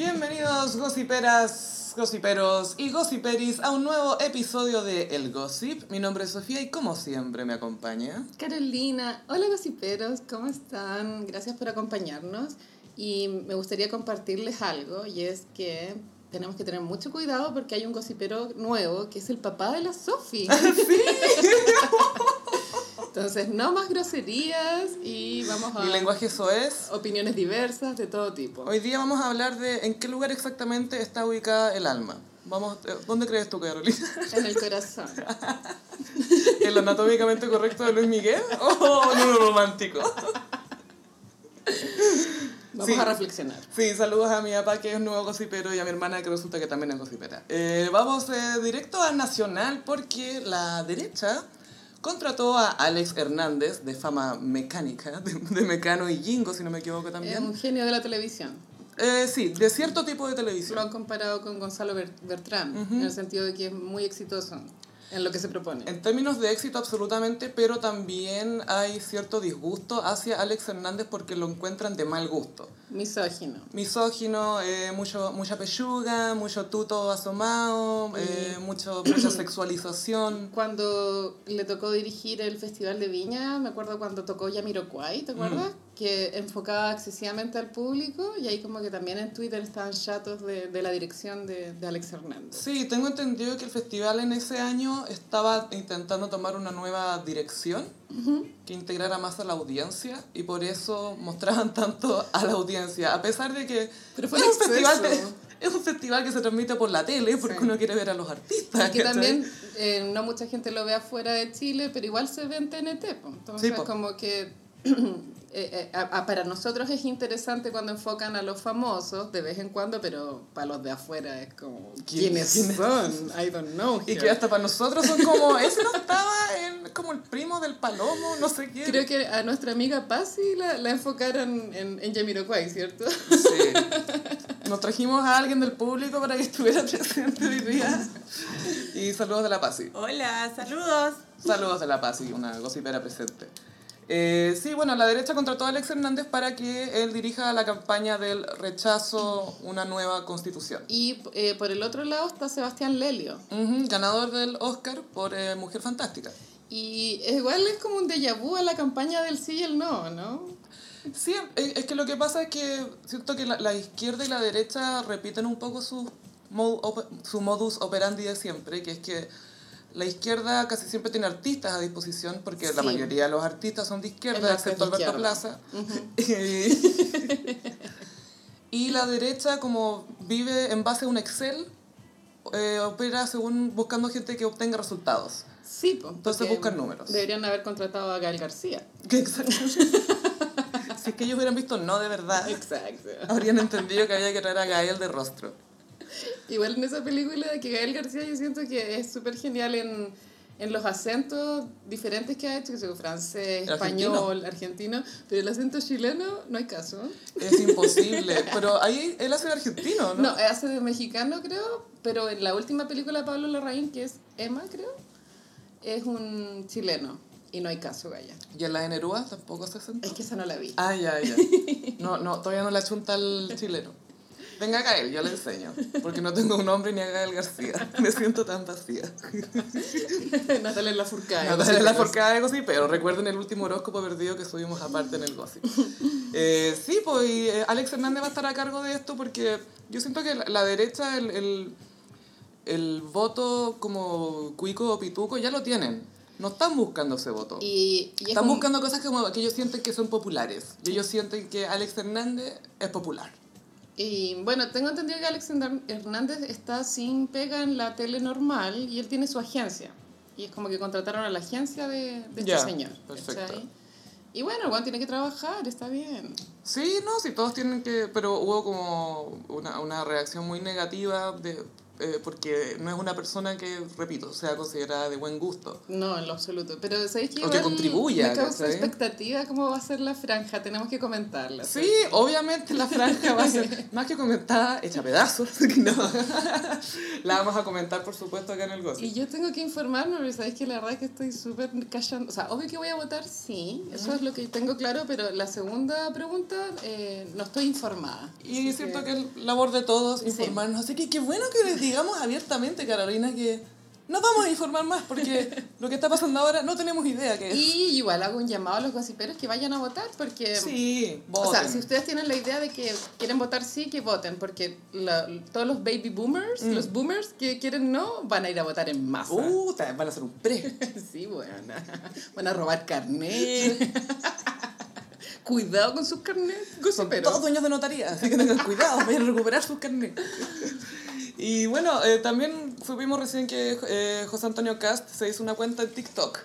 Bienvenidos, gossiperas, gossiperos y gossiperis a un nuevo episodio de El Gossip. Mi nombre es Sofía y como siempre me acompaña. Carolina, hola gossiperos, ¿cómo están? Gracias por acompañarnos y me gustaría compartirles algo y es que tenemos que tener mucho cuidado porque hay un gossipero nuevo que es el papá de la Sofi. sí. Entonces, no más groserías y vamos a... Mi lenguaje eso es. Opiniones diversas de todo tipo. Hoy día vamos a hablar de en qué lugar exactamente está ubicada el alma. Vamos, eh, ¿Dónde crees tú, Carolina? En el corazón. ¿En lo anatómicamente correcto de Luis Miguel o en lo romántico? Vamos Sí. a reflexionar. Sí, saludos a mi papá que es nuevo gossipero y a mi hermana que resulta que también es gossipera. Eh, vamos eh, directo a Nacional porque la derecha contrató a Alex Hernández de fama mecánica, de, de Mecano y Jingo, si no me equivoco Es también. un genio de la televisión. Eh, sí, de cierto tipo de Lo televisión. han comparado con Gonzalo Ber- Bertrán, en el sentido de que es muy exitoso en lo que se propone. En términos de éxito, absolutamente, pero también hay cierto disgusto hacia Alex Hernández porque lo encuentran de mal gusto. Misógino. misógino, eh, mucho, mucha pechuga, mucho tuto asomado, eh, mucho, mucha sexualización. Cuando le tocó dirigir el Festival de Viña, me acuerdo cuando tocó Yamiroquai, ¿te acuerdas? Que enfocaba excesivamente al público y ahí como que también en Twitter estaban chatos de, de la dirección de, de Alex Hernández. Sí, tengo entendido que el festival en ese año estaba intentando tomar una nueva dirección que integrara más a la audiencia y por eso mostraban tanto a la audiencia, a pesar de que Pero fue es, un festival de- es un festival que se transmite por la tele porque Sí. uno quiere ver a los artistas. Y que también eh, no mucha gente lo ve afuera de Chile, pero igual se ve en TNT. po. Entonces, Sí, como que eh, eh, a- a- para nosotros es interesante cuando enfocan a los famosos de vez en cuando, pero para los de afuera es como, ¿quiénes ¿Quiénes? son? I don't know. Y que hasta para nosotros son como, ese no estaba en, como el primo del palomo, no sé qué. Creo que a nuestra amiga Pasi la, la enfocaron en, en Jamiroquai, ¿cierto? Sí. Nos trajimos a alguien del público para que estuviera presente hoy día. Y saludos de la Pasi. Hola, saludos. Saludos de la Pasi, una gossipera presente. Eh, sí, bueno, la derecha contrató a Alex Hernández para que él dirija la campaña del rechazo una nueva constitución. Y eh, por el otro lado está Sebastián Lelio. Ujú, ganador del Oscar por eh, Mujer Fantástica. Y igual es como un déjà vu a la campaña del sí y el no, ¿no? Sí, es que lo que pasa es que siento que la, la izquierda y la derecha repiten un poco su, modu- op- su modus operandi de siempre, que es que la izquierda casi siempre tiene artistas a disposición, porque la Sí. mayoría de los artistas son de izquierda, excepto Alberto. Plaza. y la derecha, como vive en base a un Excel, eh, opera según buscando gente que obtenga resultados. Sí, pues. Entonces buscan números. Deberían haber contratado a Gael García. Exacto. si es que ellos hubieran visto no de verdad, Exacto. habrían entendido que había que traer a Gael de rostro. Igual en esa película de que Gael García yo siento que es súper genial en, en los acentos diferentes que ha hecho, que sea francés, El argentino. español, argentino, pero el acento chileno no hay caso. Es imposible. Pero ahí él hace de argentino, ¿no? No, hace de mexicano creo, pero en la última película de Pablo Larraín, que es Emma creo, es un chileno y no hay caso, Gaya. Y en la de Neruda tampoco hace acento. Es que esa no la vi. Ah, ya, ya. No, no, todavía no la chunta al chileno. Venga Gael, yo le enseño. Porque no tengo un nombre ni a Gael García. Me siento tan vacía. Natalia Lafourcade. Natalia la forcada de Gossip, pero recuerden el último horóscopo perdido que subimos aparte en el Gossip. Eh, sí, pues y, eh, Alex Hernández va a estar a cargo de esto porque yo siento que la, la derecha, el, el, el voto como cuico o pituco ya lo tienen. No están buscando ese voto. Y, y es Están un- buscando cosas como que ellos sienten que son populares. Y ellos sienten que Alex Hernández es popular. Y bueno, tengo entendido que Alex Hernández está sin pega en la tele normal y él tiene su agencia. Y es como que contrataron a la agencia de, de Ya, este señor. perfecto. ¿cachai? Y bueno, el tiene que trabajar, está bien. Sí, no, sí, todos tienen que... Pero hubo como una, una reacción muy negativa de... eh, porque no es una persona que, repito, sea considerada de buen gusto. No, en lo absoluto. Pero ¿sabéis que O que contribuya, Me causa expectativa cómo va a ser la franja. Tenemos que comentarla. Sí, obviamente la franja va a ser más que comentada, hecha pedazos. que no. la vamos a comentar, por supuesto, acá en el Gossip. Y yo tengo que informarme, porque sabéis que la verdad es que estoy súper callando. O sea, obvio que voy a votar, sí, eso es lo que tengo claro, pero la segunda pregunta, eh, no estoy informada. Y Así siento que es labor de todos Sí. informarnos. Así que qué bueno que les digamos abiertamente, Carolina, que nos vamos a informar más porque lo que está pasando ahora no tenemos idea qué es. Y igual hago un llamado a los gossiperos que vayan a votar, porque... Sí, O sea, voten. si ustedes tienen la idea de que quieren votar sí, que voten, porque la- todos los baby boomers, Mm. los boomers que quieren no, van a ir a votar en masa. Uh, van a hacer un pre. Sí, bueno. Van a robar carnet. Cuidado con sus carnets, Son gossiperos. todos dueños de notaría, así que tengan cuidado, vayan a recuperar sus carnets. Y bueno, eh, también supimos recién que eh, José Antonio Cast se hizo una cuenta en TikTok.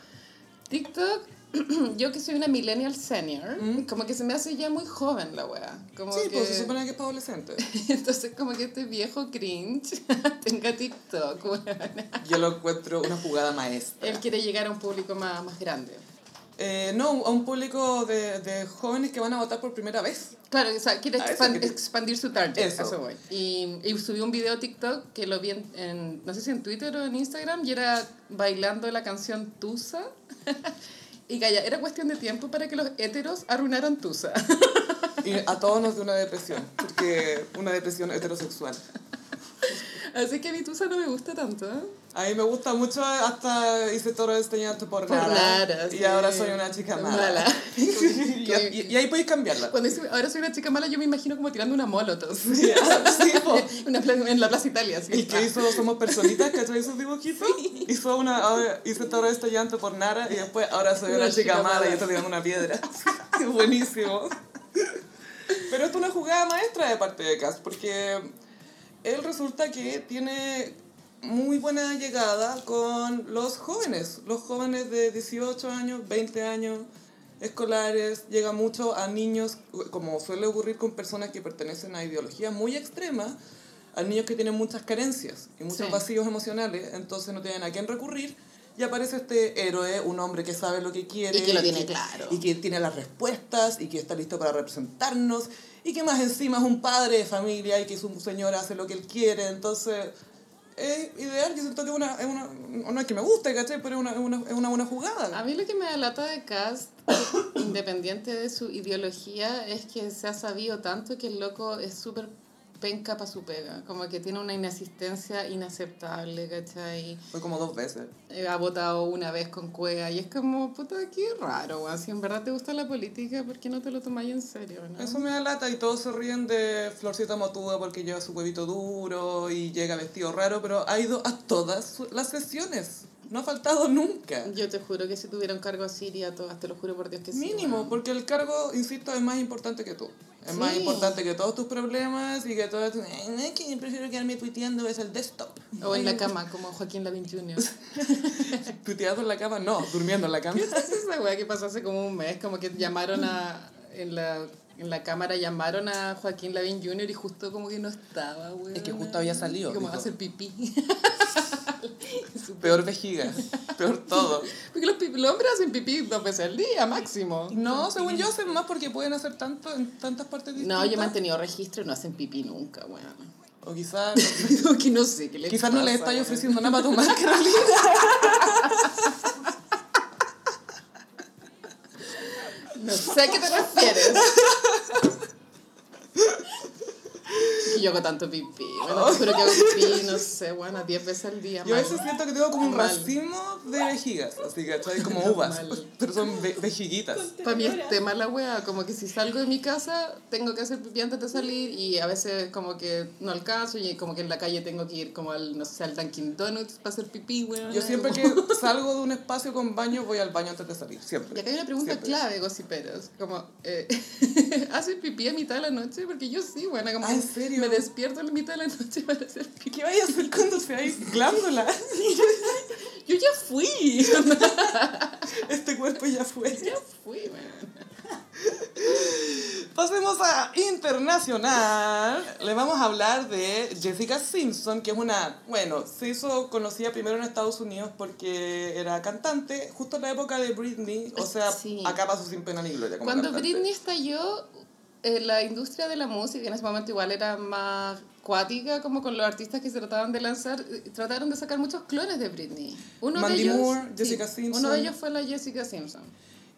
TikTok, yo que soy una millennial senior, como que se me hace ya muy joven la wea. Como Mm. sí, que... pues se supone que es para adolescentes. Entonces como que este viejo cringe tenga TikTok, weona. Yo lo encuentro una jugada maestra. Él quiere llegar a un público más, más grande. Eh, no, a un público de, de jóvenes que van a votar por primera vez. Claro, o sea, quiere expandir su target. Eso. Eso voy. Y, y subió un video TikTok que lo vi en, en, no sé si en Twitter o en Instagram, y era bailando la canción Tusa. y calla, era cuestión de tiempo para que los héteros arruinaran Tusa. Y a todos nos dio una depresión, porque una depresión heterosexual. Así que mi Tusa no me gusta tanto. ¿eh? A mí me gusta mucho, hasta hice todo este llanto por, Por nada. nada, Y sí. ahora soy una chica mala. Mala. y, y- y ahí podéis cambiarla. Cuando dice, ahora soy una chica mala, yo me imagino como tirando una molotov. Sí, po. una en la Plaza Italia. Así. El que hizo Somos Personitas, ¿cachai? Esos dibujitos. Hizo una, ahora hice todo este llanto por nada y después ahora soy una, Una chica, chica mala mala. y estoy tirando una piedra. Buenísimo. Pero esto es una jugada maestra de parte de Cass, porque él resulta que tiene muy buena llegada con los jóvenes, los jóvenes de 18 años, 20 años, escolares, llega mucho a niños, como suele ocurrir con personas que pertenecen a ideologías muy extremas, a niños que tienen muchas carencias y muchos Sí. vacíos emocionales, entonces no tienen a quién recurrir. Y aparece este héroe, un hombre que sabe lo que quiere. Y que lo tiene claro. Y que tiene las respuestas y que está listo para representarnos. Y que más encima es un padre de familia y que su señor hace lo que él quiere. Entonces, es ideal. Yo siento que una, es una, no es que me guste, ¿cachai? Pero es una, una, es una buena jugada. A mí lo que me da lata de Cast, independiente de su ideología, es que se ha sabido tanto que el loco es súper penca para su pega. Como que tiene una inasistencia inaceptable, ¿cachai? Fue como dos veces. Eh, Ha votado una vez con cueva y es como, puta, qué raro, weón. Si en verdad te gusta la política, ¿por qué no te lo tomáis en serio, no? Eso me da lata y todos se ríen de Florcita Motuda porque lleva su huevito duro y llega vestido raro, pero ha ido a todas las sesiones. No ha faltado nunca. Yo te juro que si tuviera un cargo así iría a todas, te lo juro por Dios que sí. Mínimo, porque el cargo, insisto, es más importante que tú. Es más Sí. importante que todos tus problemas y que todo... "Ay, No es que yo prefiero quedarme tuiteando, es el desktop. O en la cama, como Joaquín Lavín Jr. Tuiteando en la cama, no, durmiendo en la cama. ¿Qué es esa weá que pasó hace como un mes? Como que llamaron a. En la, en la cámara llamaron a Joaquín Lavín Jr. y justo como que no estaba, weón. Es que justo había salido, Y como dijo. hacer pipí. Peor vejiga, peor todo. Porque los, los hombres hacen pipí dos veces al día, máximo. No, según yo hacen más porque pueden hacer tanto en tantas partes distintas. No, yo he mantenido registro y no hacen pipí nunca, weón. O quizás... Que no sé qué les Quizás no le pasa, estáis weón. ofreciendo nada para tomar, Carolina. No sé a qué te refieres. Y yo hago tanto pipí. Bueno, te juro que hago pipí, no sé, bueno, 10 veces al día. Yo a veces siento que tengo como un Mal. racimo de vejigas, así que como uvas, Mal. pero son ve- vejiguitas. Para mí es tema la wea, como que si salgo de mi casa tengo que hacer pipí antes de salir y a veces como que no alcanzo y como que en la calle tengo que ir como al, no sé, al Dunkin' Donuts para hacer pipí, weón. Yo siempre que salgo de un espacio con baño, voy al baño antes de salir, Y siempre. acá hay una pregunta Siempre. clave, gossiperos, como, eh, ¿haces pipí a mitad de la noche? Porque yo sí, bueno, como Ah, que ¿en serio? me despierto a la mitad de la noche para hacer pipí. ¿Qué vayas a hacer cuando seáis glándula? Yo ya fui, Este cuerpo ya fue. ya fui, weón. Pasemos a internacional. Le vamos a hablar de Jessica Simpson, que es una, bueno, se hizo conocida primero en Estados Unidos porque era cantante, justo en la época de Britney, o sea, Sí. acá pasó sin pena ni gloria. Como Cuando cantante. Britney estalló, eh, la industria de la música en ese momento igual era más cuática, como con los artistas que se trataban de lanzar, eh, trataron de sacar muchos clones de Britney. Uno Mandy de ellos, Moore, Jessica Simpson. Uno de ellos fue la Jessica Simpson.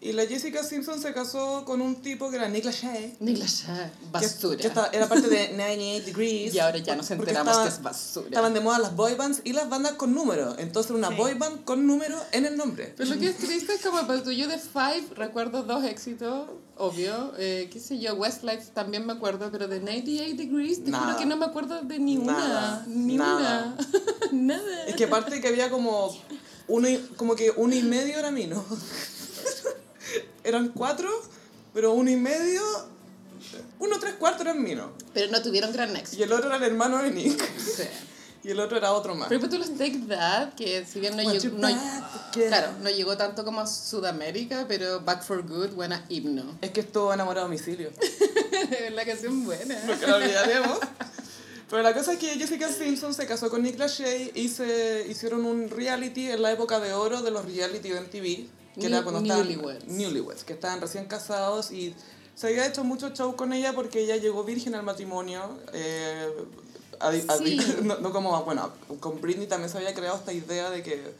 Y la Jessica Simpson se casó con un tipo que era Nick Lachey. Nick Lachey, que- basura. Que, estaba- era parte de 98 Degrees. Y ahora ya nos enteramos estaba- que es basura. Estaban de moda las boy bands y las bandas con número. Entonces una Sí. boy band con número en el nombre. Pero lo que es triste es como para el tuyo de Five, recuerdo dos éxitos, obvio. Eh, qué sé yo, Westlife también me acuerdo, pero de 98 Degrees, te Nada. juro que no me acuerdo de ni una. Nada, Ni nada. una. Nada. Es que aparte que había como uno y, como que uno y medio era mino. Eran cuatro, pero uno y medio, uno tres cuartos eran mino. Pero no tuvieron gran éxito. Y el otro era el hermano de Nick. Sí. Y el otro era otro más. Pero tú los Take That, que si bien no llegó, no, claro, no llegó tanto como a Sudamérica, pero Back for Good, buena himno. Es que estuvo enamorado a domicilio. la canción buena. Nunca lo olvidaremos. Pero la cosa es que Jessica Simpson se casó con Nick Lachey y se hicieron un reality en la época de oro de los reality de MTV. Que era cuando estaban... Newlyweds. Newlyweds, que estaban recién casados y se había hecho mucho show con ella porque ella llegó virgen al matrimonio. eh, a- a- Sí. no, no como, bueno, con Britney también se había creado esta idea de que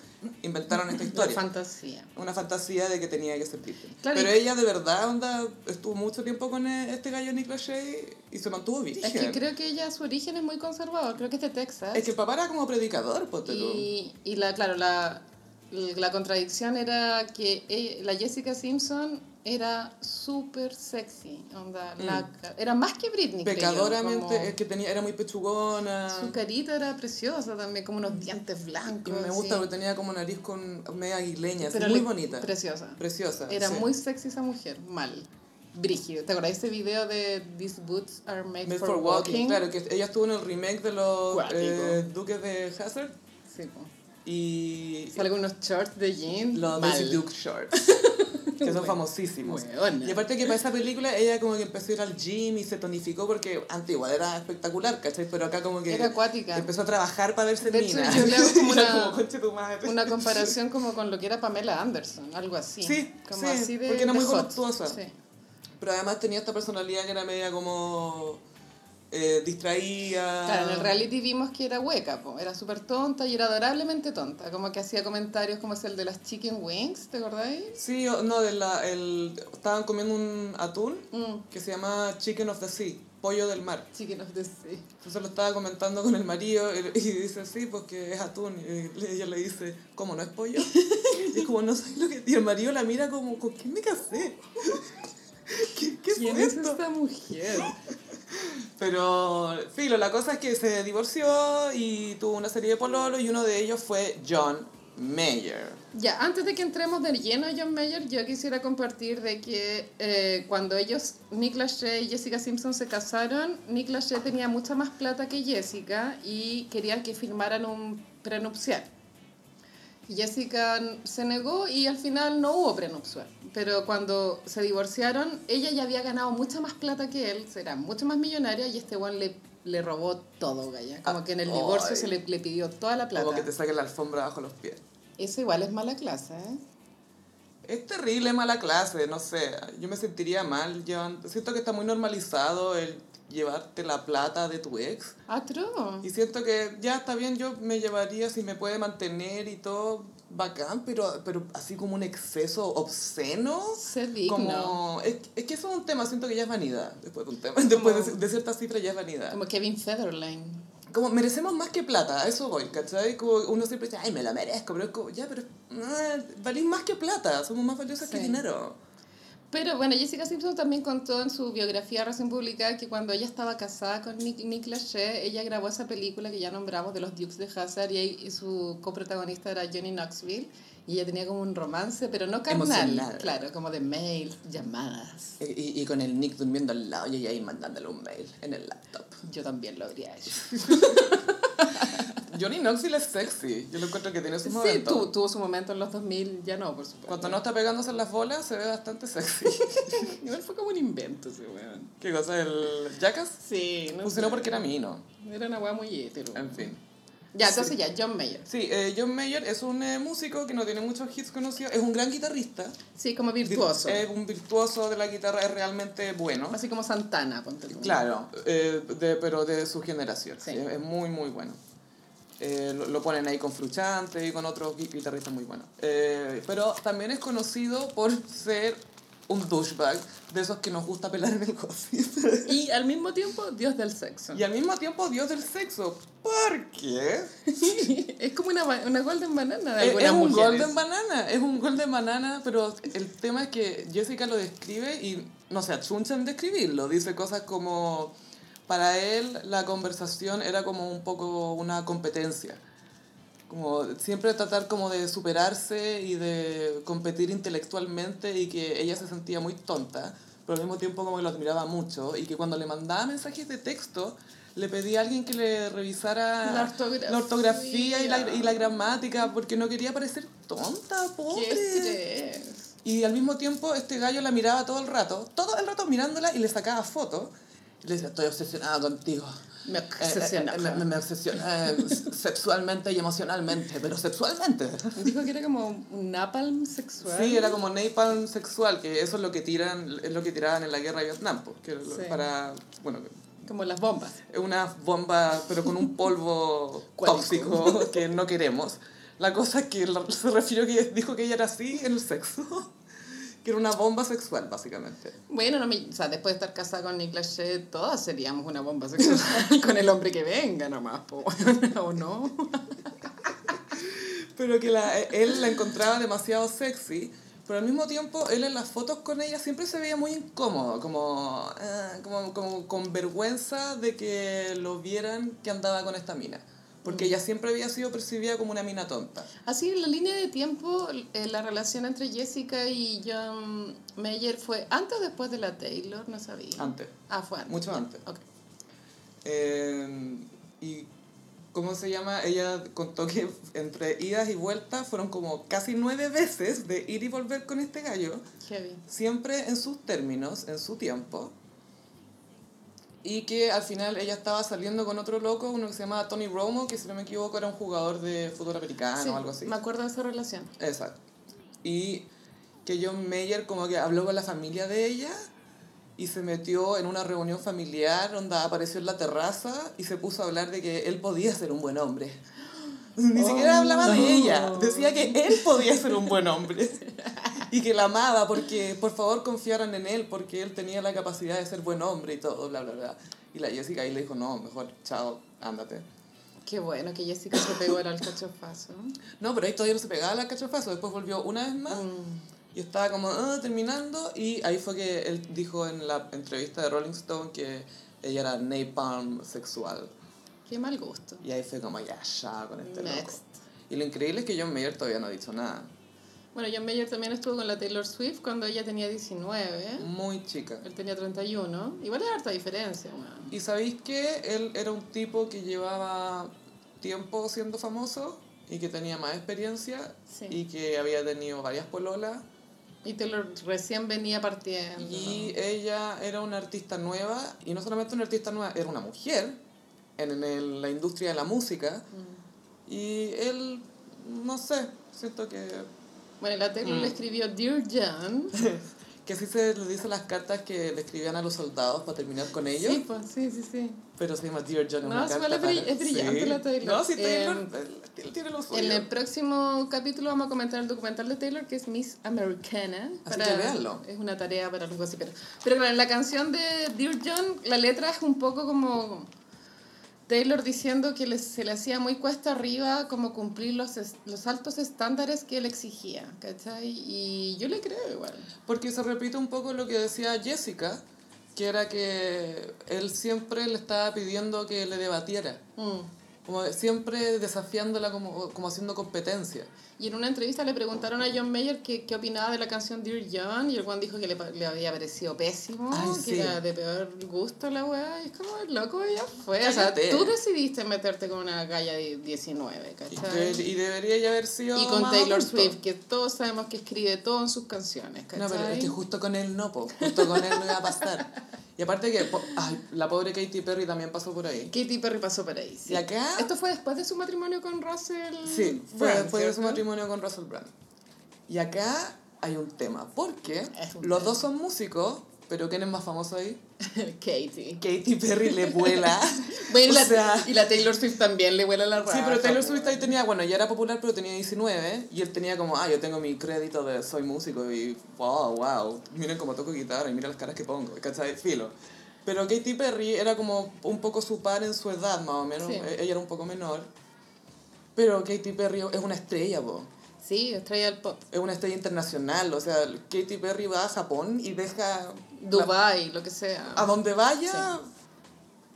inventaron esta historia. fantasía. una fantasía de que tenía que ser virgen. Claro, Pero ella de verdad onda, estuvo mucho tiempo con e- este gallo Nick Lachey y se mantuvo virgen. Es que creo que ella, su origen es muy conservador, creo que es de Texas. Es que el papá era como predicador, ponte tú. Y, y la, claro, la, la contradicción era que ella- la Jessica Simpson era súper sexy. Onda, la, era más que Britney. creo Pecadoramente, como- es que tenía, era muy pechugona. Su carita era preciosa también, como unos dientes Y blancos. me gusta así. porque tenía como nariz con media aguileña, así, Pero muy le- bonita. Preciosa. Preciosa. Era sí. muy sexy esa mujer, mal. Brígido. ¿Te acuerdas de ese video de These Boots Are Made, Made for, for walking. walking? Claro, que ella estuvo en el remake de los eh, Duques de Hazard Sí, po. Y Sale con unos shorts de jean. los mal. Daisy Duke Shorts. que son Bueno, famosísimos. Y aparte que para esa película ella como que empezó a ir al gym y se tonificó porque antes igual era espectacular, ¿cachai? Pero acá como que Era acuática. empezó a trabajar para verse De hecho, mina. yo le hago como Era una- como, "Conche tu madre". Una comparación como con lo que era Pamela Anderson, algo así. Sí, como sí, así de, porque era muy hot. voluptuosa. Sí. Pero además tenía esta personalidad que era media como eh, distraída. Claro, en el reality vimos que era hueca, po. era súper tonta y era adorablemente tonta, como que hacía comentarios como es el de las chicken wings, ¿te acordáis? Sí, no, de la, el, estaban comiendo un atún Mm, que se llama Chicken of the Sea, pollo del mar. chicken of the sea. Entonces lo estaba comentando con el marido y, y dice, sí, porque es atún. Y ella le dice, ¿cómo no es pollo? Y es como, no sé lo que... Y el marido la mira como, ¿con quién me casé? ¿Qué, qué ¿Quién es es esto? esta mujer? Pero, filo, la cosa es que se divorció y tuvo una serie de pololos y uno de ellos fue John Mayer. Ya, antes de que entremos de lleno a John Mayer, yo quisiera compartir de que eh, cuando ellos, Nick Lachey y Jessica Simpson se casaron, Nick Lachey tenía mucha más plata que Jessica y querían que firmaran un prenupcial. Jessica se negó y al final no hubo prenupcial. Pero cuando se divorciaron, ella ya había ganado mucha más plata que él, era mucho más millonaria y este one le, le robó todo, Gaya. Como Ah, que en el divorcio ay. se le, le pidió toda la plata. Como que te saquen la alfombra bajo los pies. Eso igual es mala clase, ¿eh? Es terrible mala clase, no sé. Yo me sentiría mal llevando... Siento que está muy normalizado el llevarte la plata de tu ex. Atro. Y siento que ya está bien, yo me llevaría si me puede mantener y todo bacán, pero, pero así como un exceso obsceno. Ser digno. Como, es, es que eso es un tema, siento que ya es vanidad. Después de un tema, después de, de ciertas cifras ya es vanidad. Como Kevin Federline. Como merecemos más que plata, a eso voy, ¿cachai? Como uno siempre dice, ay, me la merezco, pero es como, ya, pero ah, valís más que plata, somos más valiosas que dinero. Pero bueno, Jessica Simpson también contó en su biografía recién publicada que cuando ella estaba casada con Nick, Nick Lachey, ella grabó esa película que ya nombramos de los Dukes de Hazzard y, y su coprotagonista era Johnny Knoxville y ella tenía como un romance, pero no carnal, Emocional. claro, como de mails, llamadas. Y, y, y con el Nick durmiendo al lado y ella ahí mandándole un mail en el laptop. Yo también lo habría hecho. Johnny Knoxville es sexy. Yo lo encuentro que tiene sus Sí, momentos. tuvo, su momento en los 2000, ya no, por supuesto. Cuando no está pegándose en las bolas, se ve bastante sexy. Igual fue como un invento ese weón. ¿Qué cosa? ¿El Jackass? Sí, no Funcionó sé. porque era mino. Era una weá muy hétero. En fin. Ya, entonces ya, John Mayer. Sí, eh, John Mayer es un eh, músico que no tiene muchos hits conocidos. Es un gran guitarrista. Sí, como virtuoso. Es un virtuoso de la guitarra, es realmente bueno. Así como Santana, ponte tú. Claro, eh, de- pero de su generación. Sí. sí, es muy, muy bueno. Eh, lo, lo ponen ahí con Fruchante y con otros gui- guitarristas muy buenos. Eh, pero también es conocido por ser un douchebag, de esos que nos gusta pelar en el gossip. Y al mismo tiempo, Dios del sexo. y al mismo tiempo, dios del sexo. ¿Por qué? es como una, una golden banana de Es, un mujeres. golden banana, es un golden banana, pero el tema es que Jessica lo describe y no se achuncha en describirlo. Dice cosas como, para él la conversación era como un poco una competencia. Como siempre tratar como de superarse y de competir intelectualmente y que ella se sentía muy tonta, pero al mismo tiempo como que lo admiraba mucho y que cuando le mandaba mensajes de texto le pedía a alguien que le revisara La ortografía. la ortografía y la, y la gramática porque no quería parecer tonta, pobre. ¡Qué estrés! Y al mismo tiempo este gallo la miraba todo el rato, todo el rato mirándola y le sacaba fotos. Le decía, estoy obsesionado contigo. Me Eh, eh, obsesiona. eh, me, me obsesiona eh, sexualmente y emocionalmente, pero sexualmente. Dijo que era como un napalm sexual. Sí, era como napalm sexual, que eso es lo que tiran, es lo que tiraban en la guerra de Vietnam, pues, que Sí. para, bueno, Como las bombas. es una bomba, pero con un polvo tóxico que no queremos. La cosa es que se refirió que dijo que ella era así en el sexo, que era una bomba sexual, básicamente. Bueno, no me, o sea, después de estar casada con Niklas Shedd, todas seríamos una bomba sexual con el hombre que venga nomás, po, ¿o no? Pero que la, él la encontraba demasiado sexy, pero al mismo tiempo él en las fotos con ella siempre se veía muy incómodo, como, ah, como, como con vergüenza de que lo vieran que andaba con esta mina. Porque ella siempre había sido percibida como una mina tonta. Así, en la línea de tiempo, eh, la relación entre Jessica y John Mayer fue antes o después de la Taylor, no sabía. Antes. Ah, fue antes. Mucho antes. ok. Eh, y ¿cómo se llama? Ella contó que entre idas y vueltas fueron como casi nueve veces de ir y volver con este gallo, Heavy. siempre en sus términos, en su tiempo. Y que al final ella estaba saliendo con otro loco, uno que se llamaba Tony Romo, que si no me equivoco era un jugador de fútbol americano Sí, o algo así. me acuerdo de esa relación. Exacto. Y que John Mayer como que habló con la familia de ella y se metió en una reunión familiar donde apareció en la terraza y se puso a hablar de que él podía ser un buen hombre. Ni siquiera hablaba no. de ella, decía que él podía ser un buen hombre y que la amaba porque por favor confiaran en él porque él tenía la capacidad de ser buen hombre y todo, bla, bla, bla. Y la Jessica ahí le dijo, no, mejor, chao, ándate. Qué bueno que Jessica se pegó al cachofazo. No, pero ahí todavía no se pegaba la cachofazo, después volvió una vez más Mm. Y estaba como "Ah", terminando y ahí fue que él dijo en la entrevista de Rolling Stone que ella era napalm sexual. Qué mal gusto. Y ahí fue como ya, ya con este loco. Next. Y lo increíble es que John Mayer todavía no ha dicho nada. Bueno, John Mayer también estuvo con la Taylor Swift cuando ella tenía 19. Muy chica. Él tenía 31. Igual hay harta diferencia, weón. ¿Y sabéis que él era un tipo que llevaba tiempo siendo famoso y que tenía más experiencia Sí. y que había tenido varias pololas? Y Taylor recién venía partiendo. Y ella era una artista nueva, y no solamente una artista nueva, era una mujer en, en el- la industria de la música. Y él, no sé, siento que, Bueno, la Taylor Mm. le escribió Dear John. que así se le dice las cartas que le escribían a los soldados para terminar con ellos. Sí, pues, sí, sí, sí. Pero se llama Dear John. No, una es carta es brill- para- es brillante la Taylor. No, sí, Taylor, Em, él- tiene lo suyo. En el próximo capítulo vamos a comentar el documental de Taylor que es Miss Americana. Así que véanlo. Es una tarea para los gossiperos. Pero claro, en la canción de Dear John, la letra es un poco como Taylor diciendo que se le hacía muy cuesta arriba como cumplir los, es- los altos estándares que él exigía, ¿cachai? Y yo le creo igual. Porque se repite un poco lo que decía Jessica, que era que él siempre le estaba pidiendo que le debatiera. Mm. como siempre desafiándola como, como haciendo competencia. Y en una entrevista le preguntaron a John Mayer qué, qué opinaba de la canción Dear John y el Juan dijo que le, le había parecido pésimo, Ay, que sí. era de peor gusto la weá. Y es como, loco, ya fue. O sea, tú decidiste meterte con una galla de 19, Y, ¿cachai? y debería ya haber sido Y con más Taylor adulto. Swift, que todos sabemos que escribe todo en sus canciones, ¿cachai? No, pero es que justo con él no, po. justo con él no iba a pasar. Y aparte que, po- ay, la pobre Katy Perry también pasó por ahí. Katy Perry pasó por ahí. sí. Y acá, Esto fue después de su matrimonio con Russell sí, fue Brand, después de su ¿cierto? Matrimonio con Russell Brand. Y acá hay un tema, porque un los tema. dos son músicos, pero ¿quién es más famoso ahí? Katy. Katy Perry le vuela. Bueno, y, O la, sea- y la Taylor Swift también le vuela la raja. Sí, pero Taylor. Swift ahí tenía, bueno, ya era popular, pero tenía 19, y él tenía como, ah, yo tengo mi crédito de soy músico, y wow, wow, miren cómo toco guitarra, y mira las caras que pongo, ¿cachai? Filo. Pero Katy Perry era como un poco su par en su edad, más o menos, Sí. e- ella era un poco menor, pero Katy Perry es una estrella, po. Sí, estrella del pop. Es una estrella internacional, o sea, Katy Perry va a Japón y deja... la- Dubai, lo que sea. a donde vaya,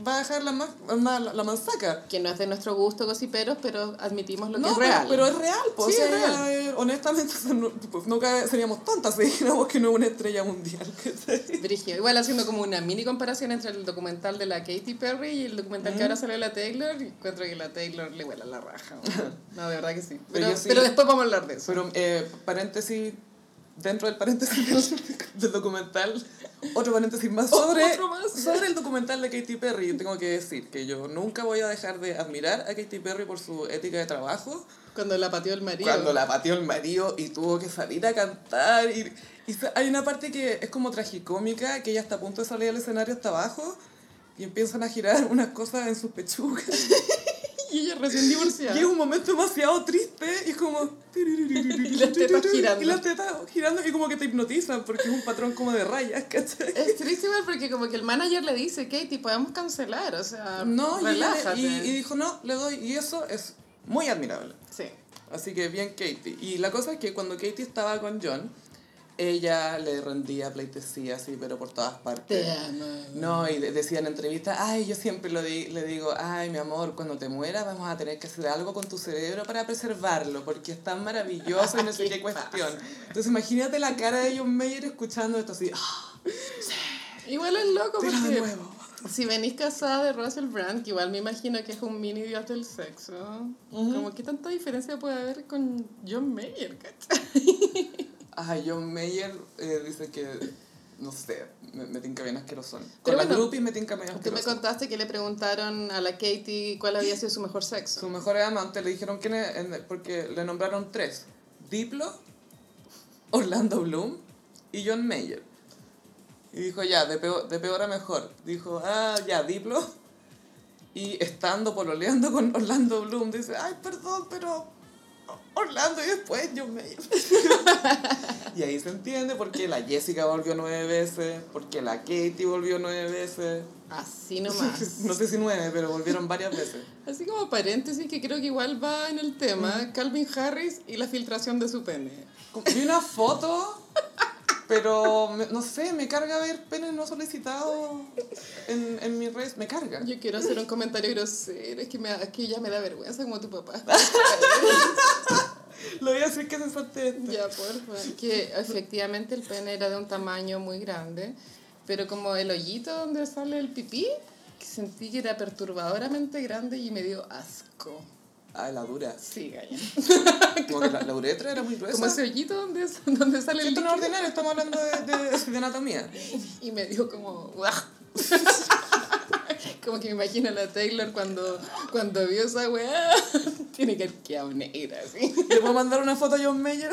va a dejar la, ma- ma- la, la manzaca. Que no es de nuestro gusto, gossiperos, pero admitimos lo que No, es real. Pero, es real, pues. Sí, o es sea, real. ella, eh, honestamente, pues, nunca seríamos tontas si dijéramos que no es una estrella mundial. Brigio. Igual haciendo como una mini comparación entre el documental de la Katy Perry y el documental que ahora salió de la Taylor, y encuentro que la Taylor le huele la raja. No, de verdad que sí. Pero Pero, sí- pero después vamos a hablar de eso. Pero, eh, paréntesis, dentro del paréntesis del, del documental, otro paréntesis más sobre, Otro más. sobre el documental de Katy Perry. Tengo que decir que yo nunca voy a dejar de admirar a Katy Perry por su ética de trabajo. Cuando la pateó el marido. Cuando la pateó el marido y tuvo que salir a cantar. Y, hay una parte que es como tragicómica, que ella está a punto de salir al escenario hasta abajo y empiezan a girar unas cosas en sus pechugas. Y ella recién divorciada. Y es un momento demasiado triste y es como... Y las tetas girando. Y las tetas girando y como que te hipnotizan porque es un patrón como de rayas, ¿cachai? Es triste porque como que el manager le dice, Katy, podemos cancelar, o sea, No, relájate. y, y dijo no, le doy. Y eso es muy admirable. Sí. Así que bien Katie. Y la cosa es que cuando Katie estaba con John, ella le rendía pleitesía así, pero por todas partes. No, y de- decía en entrevistas, ay, yo siempre lo di- le digo, ay, mi amor, cuando te mueras vamos a tener que hacer algo con tu cerebro para preservarlo, porque es tan maravilloso y no sé ¿Qué qué cuestión. Entonces imagínate la cara de John Mayer escuchando esto así, ah, Igual es loco de porque nuevo. si venís casada de Russell Brand, que igual me imagino que es un mini dios del sexo, como que tanta diferencia puede haber con John Mayer, ¿cachai? Ay, John Mayer eh, dice que, no sé, me, me tinca bien asquerosón. Con Pero las bueno, groupies me tinca bien Tú me asqueroso. contaste que le preguntaron a la Katy cuál había sido su mejor sexo. Su mejor amante le dijeron quién es, porque le nombraron tres. Diplo, Orlando Bloom y John Mayer. Y dijo, ya, de peor, de peor a mejor. Dijo, ah, ya, Diplo. Y estando pololeando con Orlando Bloom, dice, ay, perdón, pero Orlando y después John Mayer. y ahí se entiende por qué la Jessica volvió nueve veces, por qué la Katie volvió nueve veces. Así nomás. No sé si nueve, pero volvieron varias veces. Así como paréntesis que creo que igual va en el tema, Calvin Harris y la filtración de su pene. Vi una foto, pero me- no sé, me carga ver penes no solicitados en, en mis redes. Me carga. Yo quiero hacer un comentario grosero, es que, me, es que ya me da vergüenza como tu papá. Lo voy a decir que se salte ya, porfa. Que efectivamente el pene era de un tamaño muy grande, pero como el hoyito donde sale el pipí, que sentí que era perturbadoramente grande y me dio asco. Ay, la dura. Sí, galla. Como que la, la uretra era muy gruesa. Como ese hoyito donde, donde sale el Esto no es líquido. ordinario, estamos hablando de, de, de anatomía. Y me dio como... como que me imagino a la Taylor cuando, cuando vio esa weá. Tiene que haber quedado negra, así. ¿Le puedo mandar una foto a John Mayer?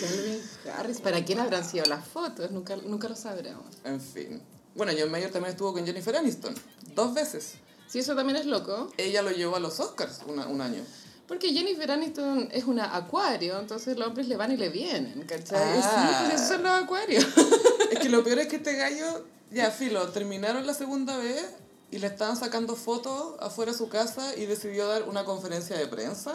Calvin Harris, ¿para quién habrán sido las fotos? Nunca, nunca lo sabremos. En fin. Bueno, John Mayer también estuvo con Jennifer Aniston. Dos veces. Sí, eso también es loco. Ella lo llevó a los Oscars una- un año. Porque Jennifer Aniston es una acuario, entonces los hombres le van y le vienen, ¿cachai? Ah. Sí, pues esos son los acuarios. Es que lo peor es que este gallo, ya filo, terminaron la segunda vez y le estaban sacando fotos afuera de su casa y decidió dar una conferencia de prensa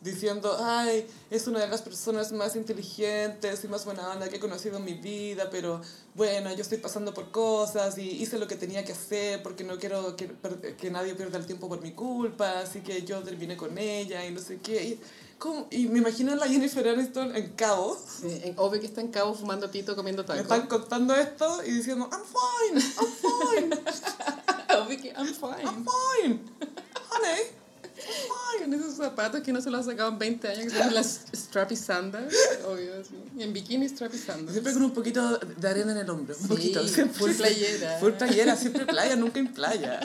diciendo, ay, es una de las personas más inteligentes y más buena onda que he conocido en mi vida, pero bueno, yo estoy pasando por cosas y hice lo que tenía que hacer porque no quiero que, que nadie pierda el tiempo por mi culpa, así que yo terminé con ella y no sé qué. Y, ¿cómo? y me imagino a la Jennifer Aniston en Cabo, Sí, en- obvio que está en cabo fumando pito, comiendo me taco. están contando esto y diciendo, I'm fine, I'm fine, obvio que I'm fine. I'm fine, honey. Con esos zapatos que no se los ha sacado en 20 años, que son las strappy sandals, obvio, sí. Y en bikini strappy sandals. Siempre con un poquito de arena en el hombro, un Sí, poquito. Siempre. full playera. Full playera, siempre playa, nunca en playa.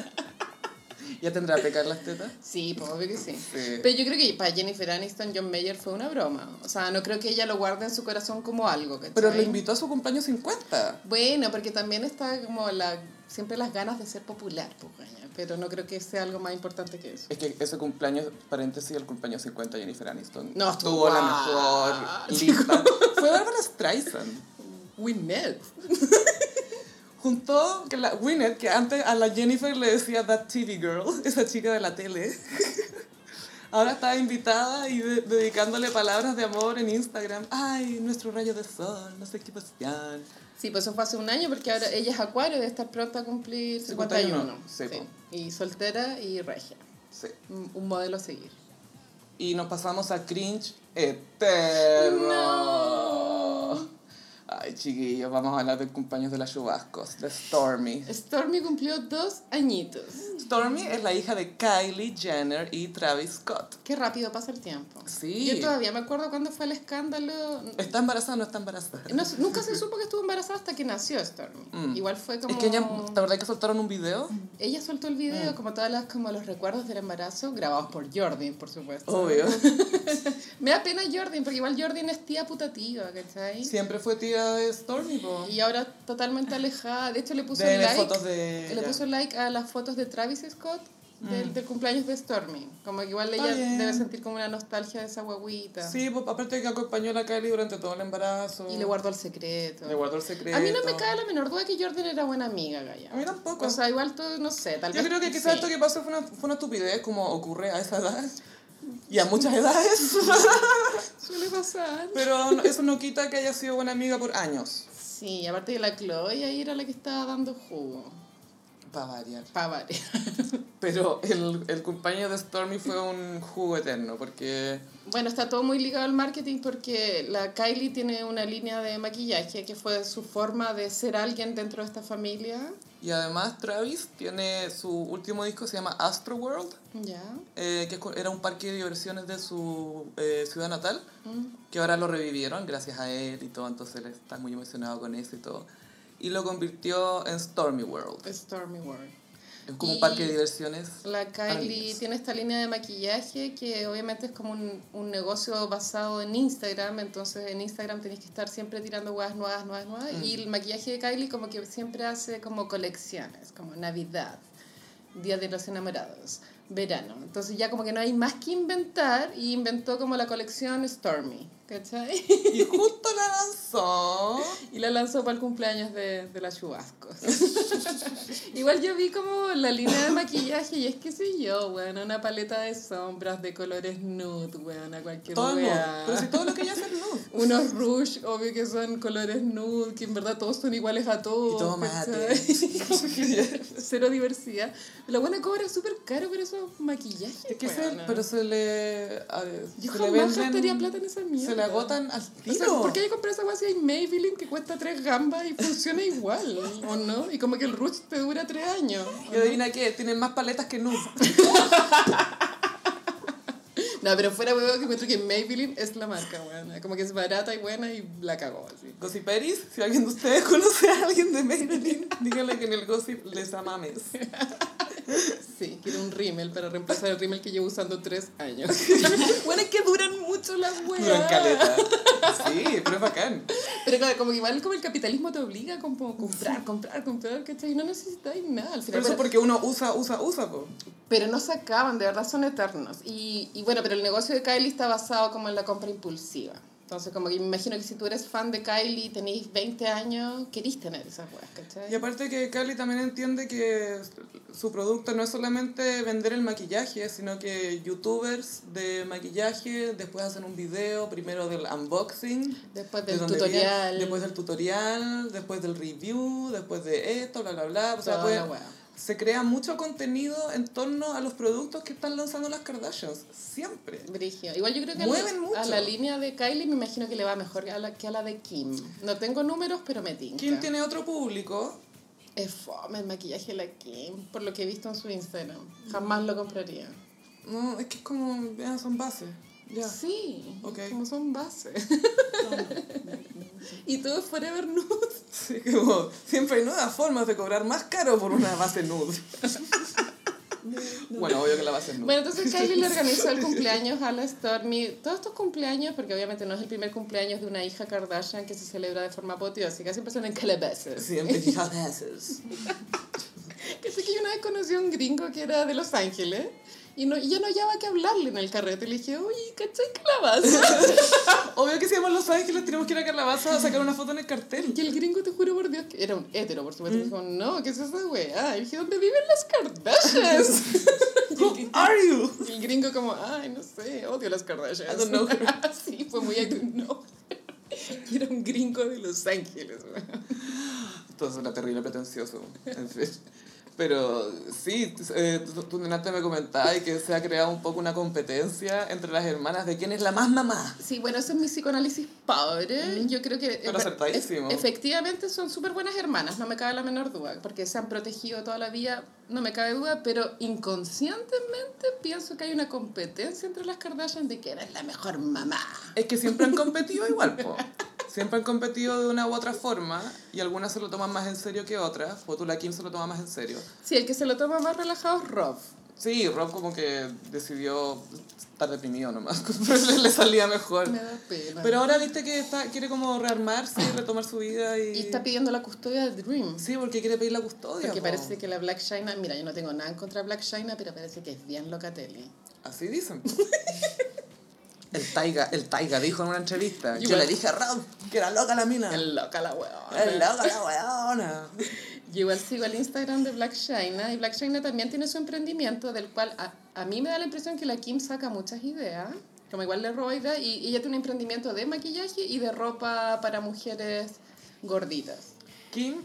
¿Ya tendrá pecar las tetas? Sí, pues obvio que sí. Sí. Pero yo creo que para Jennifer Aniston, John Mayer fue una broma. O sea, no creo que ella lo guarde en su corazón como algo, ¿cachai? Pero lo invitó a su cumpleaños 50. Bueno, porque también está como la siempre las ganas de ser popular, pues, pero no creo que sea algo más importante que eso. Es que ese cumpleaños, paréntesis, el cumpleaños 50 de Jennifer Aniston. No, estuvo tuvo la mejor lista. Fue Barbara Streisand. Winnet. Juntó que la Winnet, que antes a la Jennifer le decía That TV Girl, esa chica de la tele. Ahora está invitada y de- dedicándole palabras de amor en Instagram. Ay, nuestro rayo de sol, no sé qué cuestión. Sí, pues eso fue hace un año porque ahora ella es acuario, debe estar pronta a cumplir 51. 51, sí, po. Y soltera y regia. Sí. Un un modelo a seguir. Y nos pasamos a cringe eterno. No. Chiquillos, vamos a hablar del cumpleaños de las chubascos, de Stormy. Stormy cumplió dos añitos. Stormy es la hija de Kylie Jenner y Travis Scott. Qué rápido pasa el tiempo. Sí. Yo todavía me acuerdo cuando fue el escándalo. ¿Está embarazada o no está embarazada? No, nunca se supo que estuvo embarazada hasta que nació Stormy. Mm. Igual fue como... Es que ella, ¿la verdad que soltaron un video? Ella soltó el video, Mm. como todas las como los recuerdos del embarazo, grabados por Jordan, por supuesto. Obvio. Me da pena Jordan, porque igual Jordan es tía putativa, ¿cachai? Siempre fue tía de Stormy, po. Y ahora totalmente alejada. De hecho, le puso De like. fotos de Le puso like a las fotos de Travis Scott del, del cumpleaños de Stormy. Como que igual ella debe sentir como una nostalgia de esa guaguita. Sí, pues, aparte que acompañó a la Kylie durante todo el embarazo. Y le guardó el secreto. Le guardó el secreto. A mí no me cae la menor duda que Jordan era buena amiga, Gaya. A mí tampoco. O sea, igual todo, no sé, tal Yo vez. creo que quizás sí. esto que pasó fue una, fue una estupidez, como ocurre a esa edad. Y a muchas edades. Suele pasar. Pero no- eso no quita que haya sido buena amiga por años. Sí, aparte de la Chloe, ahí era la que estaba dando jugo. Para variar. Pa' variar. Pero el, el cumpleaños de Stormy fue un jugo eterno, porque Bueno, está todo muy ligado al marketing porque la Kylie tiene una línea de maquillaje que fue su forma de ser alguien dentro de esta familia. Y además Travis tiene su último disco, se llama Astro World, Ya. eh, que era un parque de diversiones de su eh, ciudad natal, Mm. que ahora lo revivieron gracias a él y todo, entonces él está muy emocionado con eso y todo. Y lo convirtió en Stormy World. Stormy World. Es como Y un parque de diversiones. La Kylie tiene esta línea de maquillaje que obviamente es como un, un negocio basado en Instagram, entonces en Instagram tenéis que estar siempre tirando huevas nuevas, nuevas, nuevas. Mm. Y el maquillaje de Kylie como que siempre hace como colecciones, como Navidad, Día de los Enamorados, verano. Entonces ya como que no hay más que inventar y inventó como la colección Stormy, ¿cachai? Y justo la lanzó. Y la lanzó para el cumpleaños de, de las chubascos. Igual yo vi como la línea de maquillaje y es que sé yo, bueno, una paleta de sombras de colores nude, weón, a cualquier Todo nude. Pero si todo lo que ella hace es nude. Unos rouge, obvio que son colores nude, que en verdad todos son iguales a todos. Y todo mate. Cero diversidad. La buena cobra súper caro por esos maquillajes. Es que se, pero se le. a ver, Yo se le jamás venden- gastaría plata en esa mierda. Se le agotan al O tiro. sea, ¿por qué hay que comprar esa guay si hay Maybelline que cuesta tres gambas y funciona igual? ¿O no? Y como que el Rouge te dura tres años. Y adivina qué, tienen más paletas que nude. No, pero fuera huevo que encuentro que Maybelline es la marca, weón. Como que es barata y buena y la cagó así. Gossiperis, si alguien de ustedes conoce a alguien de Maybelline, díganle que en el gossip les amames. Sí, quiero un rímel para reemplazar el rímel que llevo usando tres años. bueno, es que duran mucho las Duran weas. caleta. Sí, pero es bacán. Pero como, como que igual como el capitalismo te obliga a como comprar, comprar, comprar, ¿cachai? Y no necesitáis nada al Pero eso Pero, porque uno usa, usa, usa, po. pero no se acaban, de verdad son eternos. Y, y bueno, pero el negocio de Kylie está basado como en la compra impulsiva. Entonces, como que me imagino que si tú eres fan de Kylie y tenéis 20 años, querís tener esas weas, ¿cachai? Y aparte que Kylie también entiende que su producto no es solamente vender el maquillaje, sino que youtubers de maquillaje después hacen un video, primero del unboxing, Después de del tutorial. viene, después del tutorial, después del review, después de esto, bla, bla, bla. O sea, Toda pues, la wea. Se crea mucho contenido en torno a los productos que están lanzando las Kardashians. Siempre. Brigio. Igual yo creo que a Mueven la, mucho. a la línea de Kylie me imagino que le va mejor que a la, que a la de Kim. No tengo números, pero me tinca. ¿Quién tiene otro público? Es fome el maquillaje de la Kim, por lo que he visto en su Instagram. Jamás lo compraría. No, es que es como, son bases. Ya. Sí, Ok. como son bases. y todo es Forever Nude. Sí, como siempre hay nuevas formas de cobrar más caro por una base nude. bueno, obvio que la base es nude. Bueno, entonces Kylie le organizó el cumpleaños a la Stormy. Todos estos cumpleaños, porque obviamente no es el primer cumpleaños de una hija Kardashian que se celebra de forma apoteósica, siempre son en calabazas. Siempre hija veces. Que sé que yo una vez conocí a un gringo que era de Los Ángeles y, no, y ya no hallaba que hablarle en el carrete. Le dije, oye, ¿cachai calabaza? Obvio que si vamos a Los Ángeles tenemos que ir a Calabaza a sacar una foto en el cartel. y el gringo, te juro por Dios, que era un hétero, por supuesto. Mm. Me dijo, no, ¿qué es esa weá? Y dije, ¿dónde viven las Kardashians? Who are you? y el gringo como, ay, no sé, odio las Kardashians. I don't know her. sí, fue muy I don't know. y era un gringo de Los Ángeles, weá. Entonces era terrible pretencioso. En fin. Pero sí, eh, tú, delante me comentabas que se ha creado un poco una competencia entre las hermanas de quién es la más mamá. Sí, bueno, ese es mi psicoanálisis pobre. Yo creo que Pero acertadísimo. ef- efectivamente son súper buenas hermanas, no me cabe la menor duda, porque se han protegido toda la vida, no me cabe duda, pero inconscientemente pienso que hay una competencia entre las Kardashian de quién es la mejor mamá. Es que siempre han competido igual, po. Siempre han competido de una u otra forma y algunas se lo toman más en serio que otras. O tú, la Kim, se lo toma más en serio. Sí, el que se lo toma más relajado es Rob. Sí, Rob como que decidió estar deprimido nomás. le, le salía mejor. Me da pena. Pero ahora viste que está, quiere como rearmarse y retomar su vida y... y está pidiendo la custodia de Dream. Sí, porque quiere pedir la custodia. Porque po. parece que la Black China, mira, yo no tengo nada en contra de Black China, pero parece que es bien locatelli. Así dicen. El Taiga, el Taiga dijo en una entrevista. Yo le dije a Rob que era loca la mina. Es loca la weona. Es loca la weona. Yo igual sigo el Instagram de Black China y Black China también tiene su emprendimiento del cual a, a mí me da la impresión que la Kim saca muchas ideas, como igual le roba ideas, y, y ella tiene un emprendimiento de maquillaje y de ropa para mujeres gorditas. Kim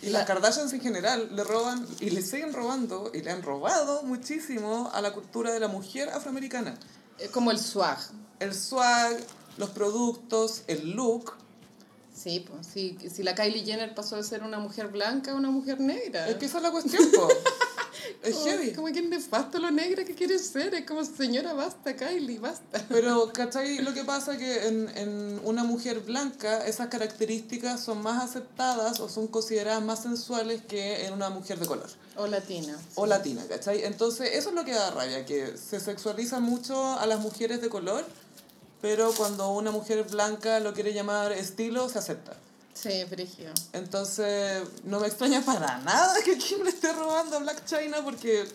y La- las Kardashians en general le roban y le siguen robando y le han robado muchísimo a la cultura de la mujer afroamericana. Eh, Como el swag. El swag, los productos, el look. Sí, pues, si, si la Kylie Jenner pasó de ser una mujer blanca a una mujer negra. Es que esa es la cuestión, po. Es Como- heavy. Como que nefasto lo negra que quiere ser. Es como, señora, basta, Kylie, basta. Pero, ¿cachai? Lo que pasa es que en, en una mujer blanca esas características son más aceptadas o son consideradas más sensuales que en una mujer de color O latina. o latina, ¿cachai? Entonces, eso es lo que da rabia, que se sexualiza mucho a las mujeres de color, pero cuando una mujer blanca lo quiere llamar estilo, se acepta. Sí, frigio. Entonces, no me extraña para nada que Kim le esté robando a Black China porque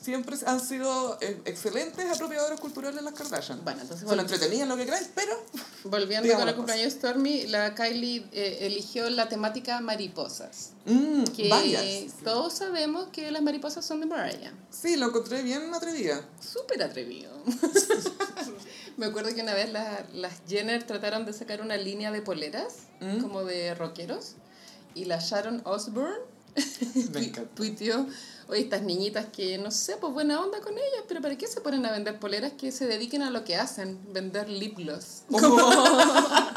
siempre han sido eh, excelentes apropiadores culturales las Kardashian. Bueno, entonces Se lo entretenían lo que queráis, pero Volviendo con el cumpleaños de Stormy, la Kylie eh, eligió la temática mariposas. mm, Que varias. todos sabemos que las mariposas son de Mariah. Sí, lo encontré bien atrevida. Súper atrevido. Me acuerdo que una vez la- las Jenner trataron de sacar una línea de poleras, ¿Mm? como de rockeros, y la Sharon Osbourne tuiteó, oye, estas niñitas que, no sé, pues buena onda con ellas, pero ¿para qué se ponen a vender poleras que se dediquen a lo que hacen? Vender lip gloss.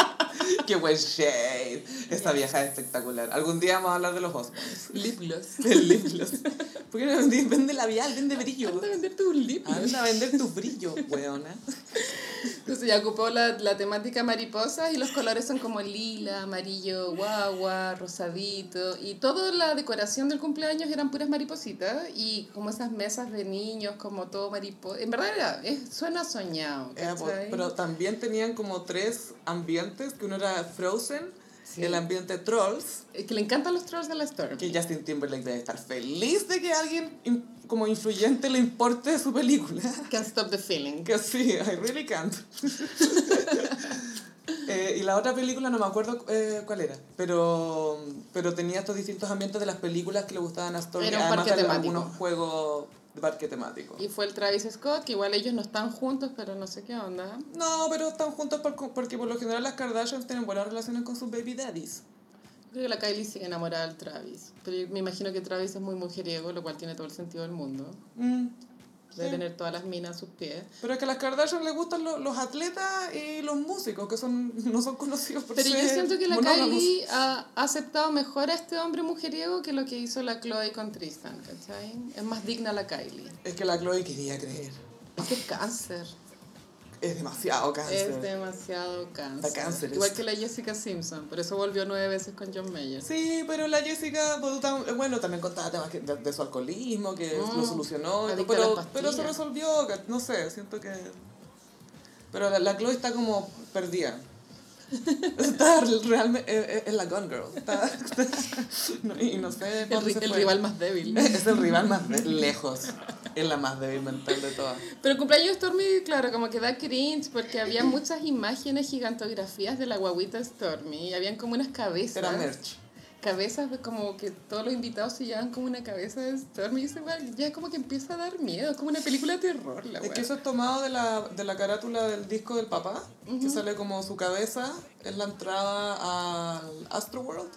Qué buen shade. Esta vieja es espectacular. Algún día vamos a hablar de los Osmonds. lip gloss. El lip gloss. ¿Por qué no vende, labial? Vende brillo. Anda a vender tu lip gloss. Anda a vender tu brillo, weona. Entonces ya ocupó la, la temática mariposa y los colores son como lila, amarillo, guagua, rosadito. Y toda la decoración del cumpleaños eran puras maripositas y como esas mesas de niños, como todo mariposa. En verdad era, es- suena soñado. Era pero también tenían como tres ambientes, que uno era Frozen, Sí. el ambiente Trolls, Eh, Que le encantan los trolls de la Storm. que Justin Timberlake debe estar feliz de que a alguien in- como influyente le importe su película. Can't stop the feeling. Que sí, I really can't. Eh, y la otra película no me acuerdo eh, cuál era, pero, pero tenía estos distintos ambientes de las películas que le gustaban a Stormy, Era un además parque de temático. algunos juegos de parque temático. Y fue el Travis Scott, que igual ellos no están juntos, pero no sé qué onda. No, pero están juntos por- porque por lo general las Kardashians tienen buenas relaciones con sus baby daddies. Creo que la Kylie sigue enamorada del Travis. Pero me imagino que Travis es muy mujeriego, lo cual tiene todo el sentido del mundo. Mm, Sí. tener todas las minas a sus pies. Pero es que a las Kardashian les gustan lo- los atletas y los músicos, que son no son conocidos por Pero yo siento que la. Kylie ha ha aceptado mejor a este hombre mujeriego que lo que hizo la Chloe con Tristan, ¿cachai? Es más digna la Kylie. Es que la Chloe quería creer. Es que es cáncer. Es demasiado cáncer. Es demasiado cáncer. Igual que la Jessica Simpson. Por eso volvió nueve veces con John Mayer. Sí, pero la Jessica, bueno, también contaba temas de, de su alcoholismo, que lo solucionó, pero, pero se resolvió, no sé, siento que... Pero la, la Chloe está como perdida. Está realmente, es, es la Gone Girl. Está, y no sé El, ri- el rival más débil. Es el rival más de- lejos. Es la más débil mental de todas. Pero el cumpleaños de Stormy, claro, como que da cringe porque había muchas imágenes, gigantografías de la guaguita Stormy y habían como unas cabezas. Era merch. Cabezas como que todos los invitados se llevan como una cabeza de Stormy y ese weón ya como que empieza a dar miedo, es como una película de terror la Es que eso es tomado de la, de la carátula del disco del papá, que sale como su cabeza, es la entrada al Astroworld.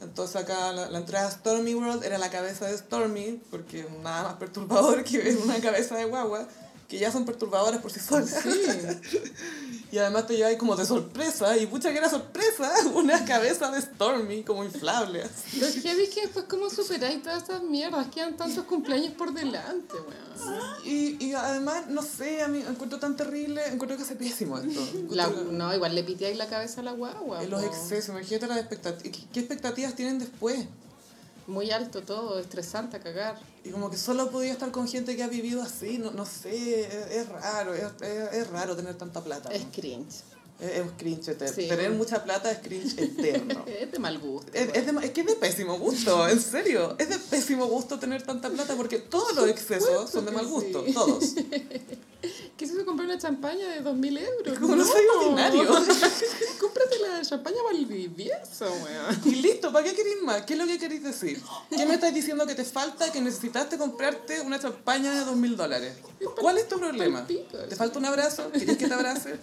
Entonces acá la, la entrada a Stormy World era la cabeza de Stormy, porque nada más perturbador que ver una cabeza de guagua, que ya son perturbadoras por sí solas. Y además te lleva ahí como de sorpresa, y pucha que era sorpresa, una cabeza de Stormy como inflable. así. Lo heavy es que después como superáis todas esas mierdas, quedan tantos cumpleaños por delante, weón. Y, y además, no sé, a mí encuentro tan terrible, encuentro que hace pésimo esto. La- no, igual le piteáis la cabeza a la guagua. En los excesos, imagínate las expectativas. ¿Qué expectativas tienen después? Muy alto todo, estresante a cagar. Y como que solo podía estar con gente que ha vivido así, no, no sé, es, es raro, es, es, es raro tener tanta plata. ¿no? Es cringe. Es, es cringe eterno. Sí. Tener mucha plata es cringe eterno. Es de mal gusto. Es, es, de- es que es de pésimo gusto, en serio. Es de pésimo gusto tener tanta plata porque todos los excesos son de mal gusto, sí. todos. ¿Qué se comprar una champaña de 2.000 euros? Como no soy ordinario. Cómprate la champaña Valdivieso, weón. Y listo, ¿para qué queréis más? ¿Qué es lo que queréis decir? ¿Qué me estás diciendo que te falta, que necesitaste comprarte una champaña de dos mil dólares? ¿Cuál es tu problema? ¿Te falta un abrazo? ¿Quieres que te abrace?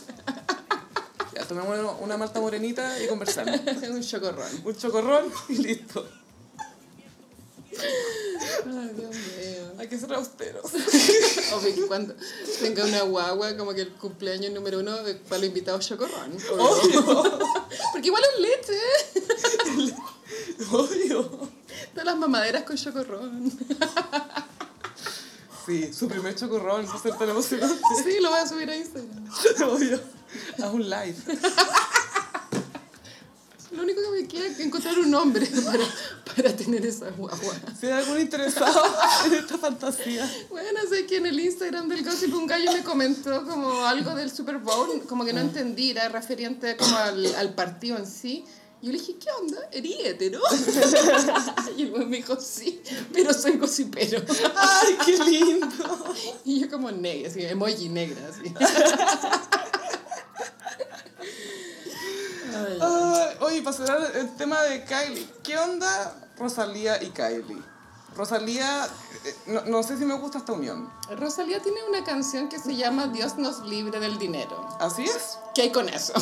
Ya, tomemos una malta morenita y conversamos. un chocorrón. Un chocorrón y listo. Ay, Dios mío. Hay que ser austeros. Obvio cuando tenga una guagua, como que el cumpleaños número uno de- para los invitados chocorrón. Obvio, Porque igual es leche. obvio. Todas las mamaderas con chocorrón. Sí, su primer chocorrón, va a ser tan emocionante. Sí, lo voy a subir a Instagram. Obvio. Haz un live. Lo único que me queda es encontrar un hombre para, para tener esa guagua. Si hay algún interesado en esta fantasía. Bueno, sé que en el Instagram del Gossip un gallo me comentó como algo del Super Bowl, como que no entendí, era referente como al, al partido en sí. Y yo le dije, ¿qué onda? ¿Eres hetero? y el güey me dijo, sí, pero soy gossipero. ¡Ay, qué lindo! y yo como negra, así, emoji negra, así. Ay, oye, para cerrar el tema de Kylie, ¿qué onda Rosalía y Kylie? Rosalía, eh, no, no sé si me gusta esta unión. Rosalía tiene una canción que se llama Dios nos libre del dinero. ¿Así es? ¿Qué hay con eso?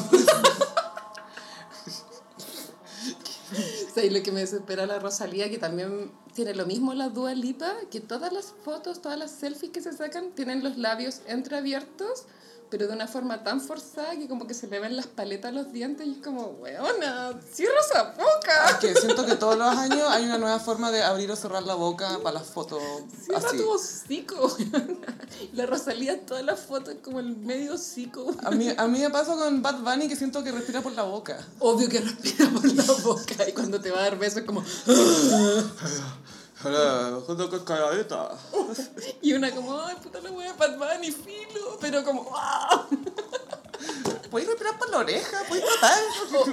¿Sabes lo que me desespera la Rosalía? Que también tiene lo mismo la Dua Lipa, que todas las fotos, todas las selfies que se sacan tienen los labios entreabiertos, pero de una forma tan forzada que como que se le ven las paletas a los dientes y es como, weona, cierra esa boca. Que siento que todos los años hay una nueva forma de abrir o cerrar la boca para las fotos Cierra así. tu hocico. La Rosalía en todas las fotos es como el medio hocico. A mí, a mí me pasa con Bad Bunny que siento que respira por la boca. Obvio que respira por la boca y cuando te va a dar besos es como... Hola, junto con calladita. Y una como, ay, puta la wea, Bad Bunny, filo, pero como, ¡ah! ¿Puedes respirar por la oreja? ¿Puedes tratar?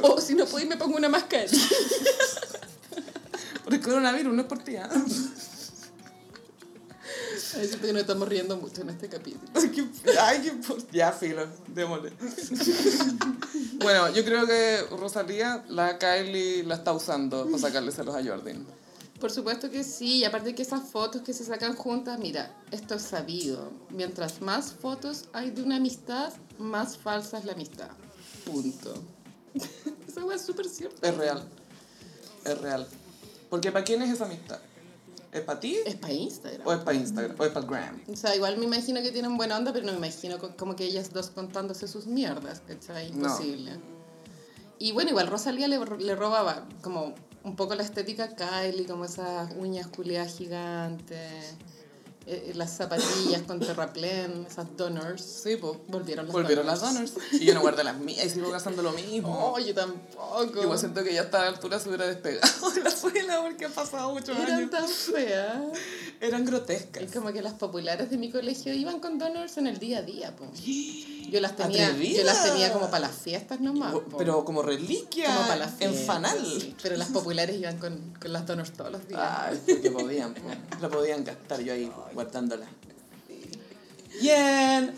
O, o si no puedo, me pongo una mascarilla. Por el coronavirus, no es por ti. ¿ah? Ay, siento que nos estamos riendo mucho en este capítulo. Ay, qué, ay, qué por- Ya, filo, démosle. bueno, yo creo que Rosalía, la Kylie la está usando para sacarle celos a Jordan. Por supuesto que sí, y aparte que esas fotos que se sacan juntas, mira, esto es sabido. Mientras más fotos hay de una amistad, más falsa es la amistad. Punto. Esa es súper cierta. Es real. Es real. Porque ¿para quién es esa amistad? ¿Es para ti? Es para Instagram. ¿O es para Instagram? ¿O es para Gram? O sea, igual me imagino que tienen buena onda, pero no me imagino co- como que ellas dos contándose sus mierdas, ¿cachai? No. Imposible. Y bueno, igual Rosalía le, le robaba como un poco la estética Kylie, como esas uñas culeadas gigantes, eh, las zapatillas con terraplén, esas donors. Sí, pues. Volvieron las Volvieron las donors. Y yo no guardé las mías y sigo gastando lo mismo. Oh, yo tampoco. Igual siento que ya a esta altura se hubiera despegado de la suela porque han pasado muchos Eran años. tan feas. Eran grotescas. Es como que las populares de mi colegio iban con donors en el día a día, po. Yo las tenía, yo las tenía como para las fiestas nomás. po. Pero como reliquia como para las en fiestas, fanal. sí. Pero las populares iban con, con las donors todos los días. Ay, porque podían, po. la podían gastar yo ahí guardándola. Bien,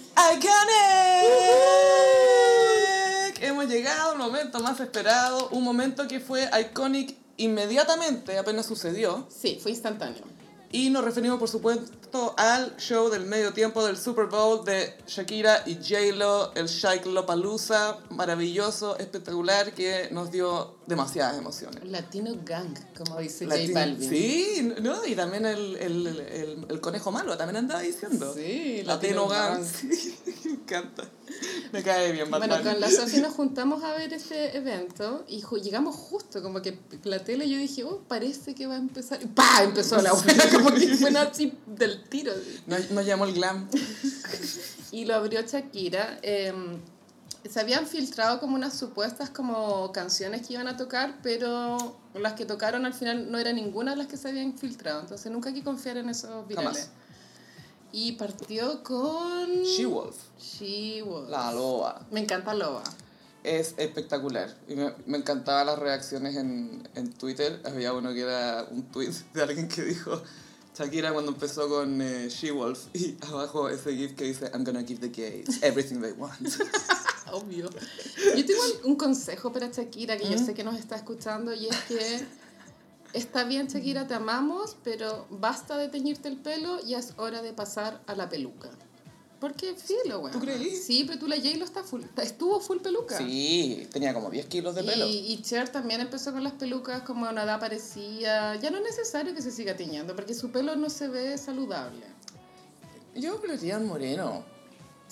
iconic. Hemos llegado al momento más esperado, un momento que fue iconic inmediatamente, apenas sucedió. Sí, fue instantáneo. Y nos referimos, por supuesto, al show del medio tiempo del Super Bowl de Shakira y J-Lo, el Shake Lollapalooza, maravilloso, espectacular, que nos dio demasiadas emociones. Latino Gang, como dice Latin- J Balvin. Sí, ¿no? y también el, el, el, el conejo malo también andaba diciendo. Sí, Latino Latino Gang. Gang. Sí, me encanta. Me cae bien, Batman. Bueno, con la Sofi nos juntamos a ver este evento y ju- llegamos justo, como que la tele yo dije, oh, parece que va a empezar. Y ¡pa! Empezó la buena, como que fue así del tiro. Nos, nos llamó el glam. Y lo abrió Shakira. eh, se habían filtrado como unas supuestas como canciones que iban a tocar, pero las que tocaron al final no era ninguna de las que se habían filtrado. Entonces nunca hay que confiar en esos virales. Jamás. Y partió con... She-Wolf, She-Wolf. la loba. Me encanta Loba. Es espectacular. Y me, me encantaban las reacciones en, en Twitter. Había uno que era un tweet de alguien que dijo Shakira cuando empezó con eh, She-Wolf y abajo ese gif que dice I'm gonna give the gays everything they want. Obvio. Yo tengo un consejo para Shakira que yo sé que nos está escuchando y es que está bien Shakira, te amamos, pero basta de teñirte el pelo, ya es hora de pasar a la peluca. Porque filo, güey. ¿Tú creí? Sí, pero tú la J-Lo está full, estuvo full peluca. Sí, tenía como 10 kilos de pelo. Y, y Cher también empezó con las pelucas como a una edad parecida. Ya no es necesario que se siga tiñendo porque su pelo no se ve saludable. Yo creería moreno.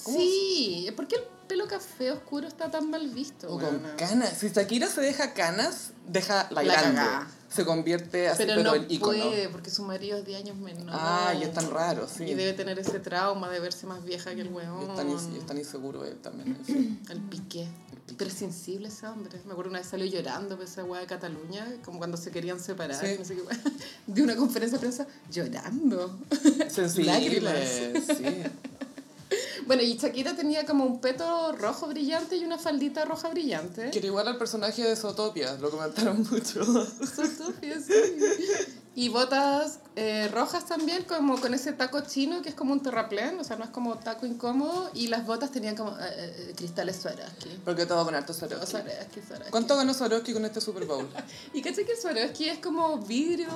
¿Cómo Sí, ¿por qué el pelo café oscuro está tan mal visto? O con canas. Si Shakira se deja canas, deja la, La grande. cagá. Se convierte así, Pero, pero, no ícono. puede, porque su marido es 10 años menor. Ah, y es tan raro, sí. Y debe tener ese trauma de verse más vieja que el Y weón. es tan, ins- y es tan inseguro él también. El piqué. Pero es sensible ese hombre. Me acuerdo una vez salió llorando por esa weá de Cataluña, como cuando se querían separar. Sí. No sé qué weá. De una conferencia de prensa llorando. Sensible, Lágrimas. sí. Bueno, y Shakira tenía como un peto rojo brillante y una faldita roja brillante. Que era igual al personaje de Zootopia, lo comentaron mucho. Zootopia, sí. Y botas eh, rojas también, como con ese taco chino que es como un terraplén, o sea, no es como taco incómodo. Y las botas tenían como eh, eh, cristales Swarovski. Porque todo con harto Swarovski. Swarovski, Swarovski. ¿Cuánto ganó Swarovski con este Super Bowl? Y caché que el Swarovski es como vidrio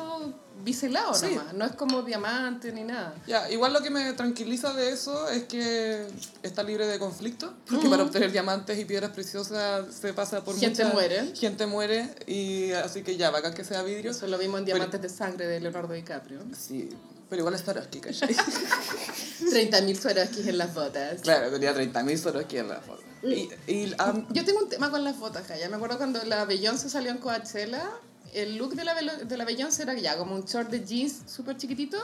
biselado Sí. nomás, no es como diamante ni nada. Ya, igual lo que me tranquiliza de eso es que está libre de conflicto, porque para obtener diamantes y piedras preciosas se pasa por Gente mucha- muere. Gente muere, y así que ya, bacán que sea vidrio. Eso lo vimos en Diamantes de Sangre de Leonardo DiCaprio. Sí, pero igual es Swarovski, ¿cachai? 30.000 Swarovskis en las botas. claro, tenía 30.000 Swarovski en la foto. Y, y am, Yo tengo un tema con las botas, ya me acuerdo cuando la Beyoncé salió en Coachella, el look de la, de la Beyoncé era ya como un short de jeans súper chiquitito,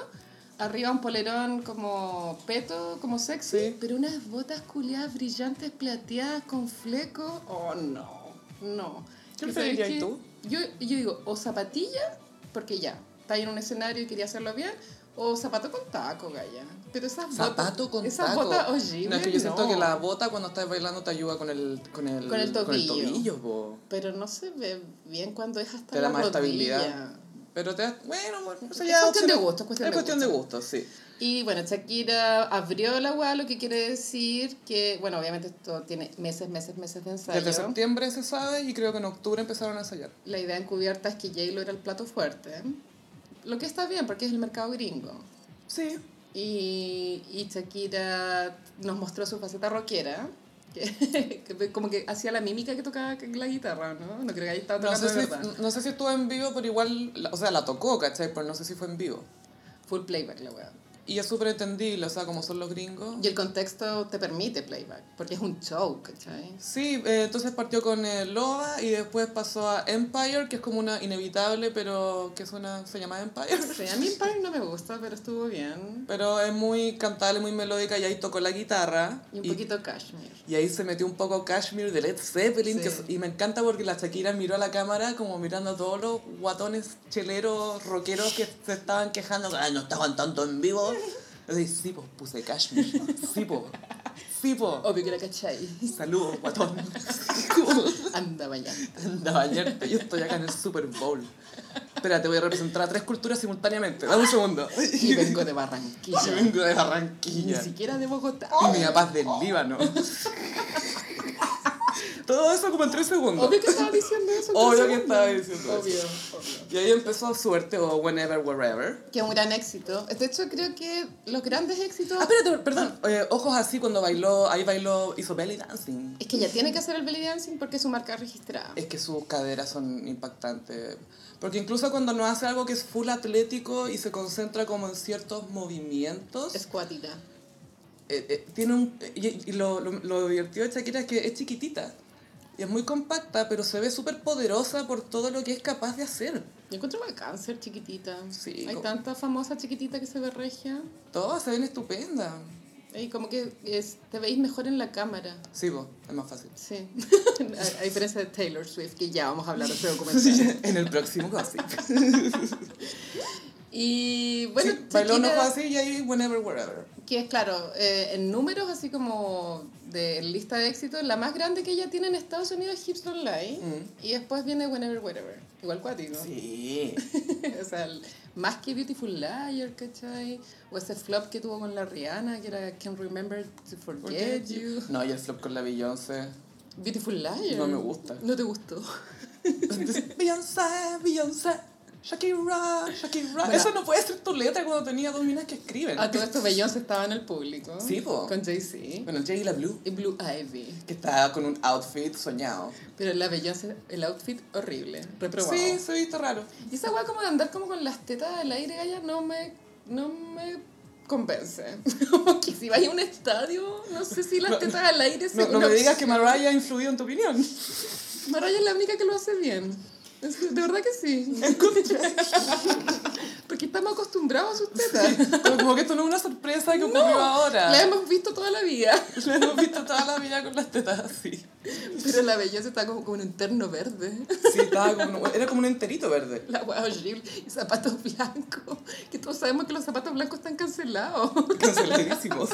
arriba un polerón como peto, como sexy, Sí. pero unas botas culiadas brillantes, plateadas, con fleco, oh no, no. ¿Qué ¿Y sabes preferirías tú? Yo, yo digo, o zapatilla, porque ya, está ahí en un escenario y quería hacerlo bien, o zapato con taco, gaya. Pero esas botas... zapato con esas taco. botas horribles, no, es que yo siento no. que la bota cuando estás bailando te ayuda con el, con el, Con el tobillo. tobillo, po. Pero no se ve bien cuando es hasta Te da la más rodilla. estabilidad. Pero te bueno, eso Es ya cuestión de gusto, es cuestión es de cuestión de gusto. gusto, sí. Y bueno, Shakira abrió la weá, lo que quiere decir que, bueno, obviamente esto tiene meses, meses, meses de ensayo. Desde septiembre se sabe y creo que en octubre empezaron a ensayar. La idea encubierta es que J-Lo era el plato fuerte. Lo que está bien, porque es el mercado gringo. Sí. Y, y Shakira nos mostró su faceta rockera, que, que como que hacía la mímica que tocaba la guitarra, ¿no? No creo que ahí estaba No tocando sé, de si, no sé si estuvo en vivo, pero igual, o sea, la tocó, ¿cachai? Pero no sé si fue en vivo. Full playback la weá. Y es súper entendible, o sea, como son los gringos. Y el contexto te permite playback, porque es un show, ¿cachai? Sí, eh, entonces partió con eh, Loba y después pasó a Empire, que es como una inevitable, pero que es una, se llama Empire. Sí, a mí Empire no me gusta, pero estuvo bien. Pero es muy cantable, muy melódica y ahí tocó la guitarra. Y un y, poquito Cashmere. y ahí se metió un poco Kashmir de Led Zeppelin. que Sí. es- y me encanta porque la Shakira miró a la cámara como mirando a todos los guatones cheleros, rockeros que se estaban quejando. Ay, no estaban tanto en vivo. Dije, sí, pues puse Kashmir. Sí, pues. Sí, pues. Obvio que era cachai. Saludos, guatón. Anda, vaya. Anda a bañarte, yo estoy acá en el Super Bowl. Espérate, voy a representar a tres culturas simultáneamente. Dame un segundo. Y vengo de Barranquilla. Yo vengo de Ni Barranquilla. siquiera de Bogotá. Y mi papá es del Líbano. Todo eso como en tres segundos. Obvio que estaba diciendo eso. en Obvio que segundos. estaba diciendo eso. Obvio, obvio. Y ahí empezó Suerte o Whenever, Wherever. Que es un gran éxito. De hecho, creo que los grandes éxitos... Ah, espérate, perdón. Eh, ojos así cuando bailó, ahí bailó, hizo belly dancing. Es que ella tiene que hacer el belly dancing porque es su marca registrada. Es que sus caderas son impactantes. Porque incluso cuando no hace algo que es full atlético y se concentra como en ciertos movimientos, Es eh, eh, tiene un... Y, y lo, lo, lo divertido de Shakira es que es chiquitita. Y es muy compacta, pero se ve súper poderosa por todo lo que es capaz de hacer. Yo encuentro bacán ser chiquitita. Sí, Hay tanta famosa chiquitita que se ve regia. Todas se ven estupendas. Y como que es, te veis mejor en la cámara. Sí, vos, es más fácil. Sí. a, a diferencia de Taylor Swift, que ya vamos a hablar de ese documental. en el próximo gossip. Y bueno, sí, bailó así y ahí whenever, wherever. que es claro, eh, en números así como de lista de éxitos, la más grande que ella tiene en Estados Unidos es Hips Don't Lie. Mm. Y después viene Whenever, Wherever. Igual cuático. Sí. o sea, más que Beautiful Liar, ¿cachai? O ese flop que tuvo con la Rihanna, que era Can't Remember to Forget, You. No, y el flop con la Beyoncé. Beautiful Liar. No me gusta. ¿No te gustó? Beyoncé, Beyoncé. Shakira, Shakira. Bueno. Eso no puede ser tu letra cuando tenía dos minas que escriben. A todo esto Beyoncé estaba en el público. Sí, po. Con Jay-Z. Bueno, Jay y la Blue, Y Blue Ivy. que está con un outfit soñado. Pero la Beyoncé, el outfit horrible. Reprobado. Sí, se viste raro. Y esa weá como de andar como con las tetas al aire, Gaya, no me, no me convence. Que si vais a un estadio, no sé si las No, tetas al aire se No, no me digas que Mariah ha influido en tu opinión. Mariah es la única que lo hace bien. De verdad que sí. Porque estamos acostumbrados a sus tetas. Pero como que esto no es una sorpresa que ocurrió ahora. La hemos visto toda la vida. La hemos visto toda la vida con las tetas así. Pero la belleza está como con un terno verde. Sí, estaba como era como un enterito verde. La weá horrible. Y zapatos blancos. Que todos sabemos que los zapatos blancos están cancelados. Canceladísimos.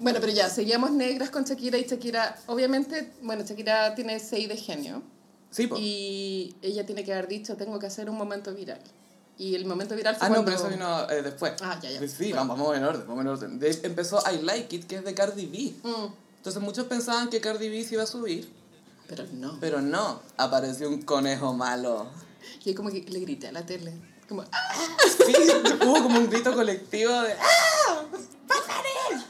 Bueno, pero ya, seguíamos negras con Shakira y Shakira, obviamente, bueno, Shakira tiene 6 de genio Sí, po. y ella tiene que haber dicho, tengo que hacer un momento viral. Y el momento viral fue Ah, no, cuando... pero eso vino eh, después. Ah, ya, ya. Sí, Bueno. vamos, vamos en orden, vamos en orden. De- empezó I Like It, que es de Cardi B. Mm, Entonces muchos pensaban que Cardi B se iba a subir, pero no. pero no, apareció un conejo malo. Y como que le grité a la tele. Como, ¡ah! Sí, hubo como un grito colectivo de ¡Ah! ¡Pásale!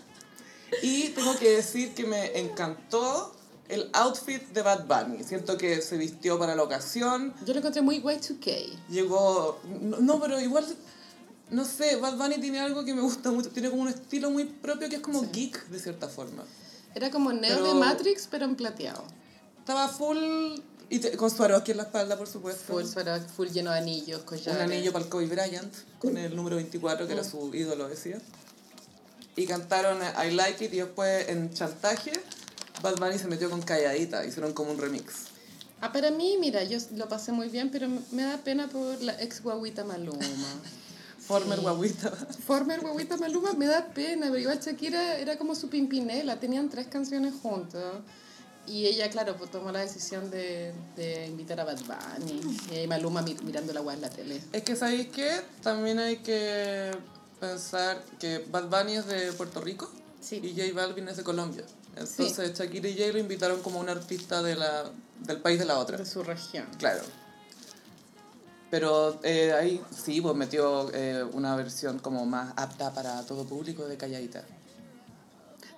Y tengo que decir que me encantó el outfit de Bad Bunny. Siento que se vistió para la ocasión, Yo lo encontré muy Y2K. llegó... No, no, pero igual... No sé, Bad Bunny tiene algo que me gusta mucho, tiene como un estilo muy propio que es como geek de cierta forma. Era como Neo Pero- de Matrix, pero en plateado. Estaba full y te- con su aquí en la espalda, por supuesto. Full, fuera- full lleno de anillos, Un collares. anillo para el Kobe Bryant, con el número 24, que era su ídolo, decía. Y cantaron I Like It, y después en Chantaje, Bad Bunny se metió con Calladita, hicieron como un remix. Ah, para mí, mira, yo lo pasé muy bien, pero me- da pena por la ex guaguita Maluma. Former Sí. guaguita. Former guaguita Maluma me da pena, pero igual Shakira era como su pimpinela, tenían tres canciones juntos. Y ella, claro, pues tomó la decisión de, de invitar a Bad Bunny. Y Maluma mi- mirando la weá en la tele. Es que, ¿sabéis qué? También hay que pensar que Bad Bunny es de Puerto Rico Sí. y J Balvin es de Colombia. Entonces Shakira y J lo invitaron como un artista de la, del país de la otra. De su región. Claro. Pero eh, ahí sí, pues metió eh, una versión como más apta para todo público de Calladita.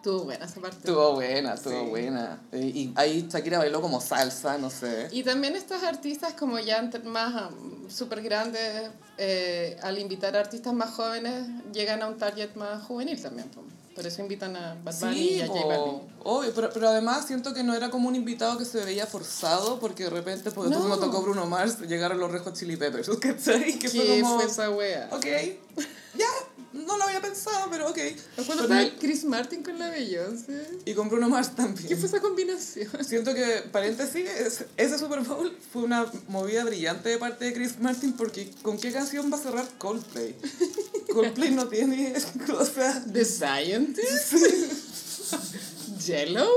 Estuvo buena esa parte. Estuvo buena, estuvo Sí. buena. Eh, y ahí Shakira bailó como salsa, no sé. Y también estas artistas como ya más súper grandes, eh, al invitar a artistas más jóvenes, llegan a un target más juvenil también. po. Por eso invitan a Bad Bunny Sí, y a J Balvin. obvio, pero, pero además siento que no era como un invitado que se veía forzado porque de repente, porque No. tú como tocó Bruno Mars, llegaron los Red Hot Chili Peppers, ¿cachai? Que ¿Qué fue como, fue esa wea? ok, ya, no lo había pensado, pero ok. Cuando estaba Chris Martin con la Beyoncé. Y con Bruno Mars también. ¿Qué fue esa combinación? Siento que, paréntesis, es- ese Super Bowl fue una movida brillante de parte de Chris Martin porque ¿con qué canción va a cerrar Coldplay? Coldplay no tiene, o sea, The Scientist. Jello.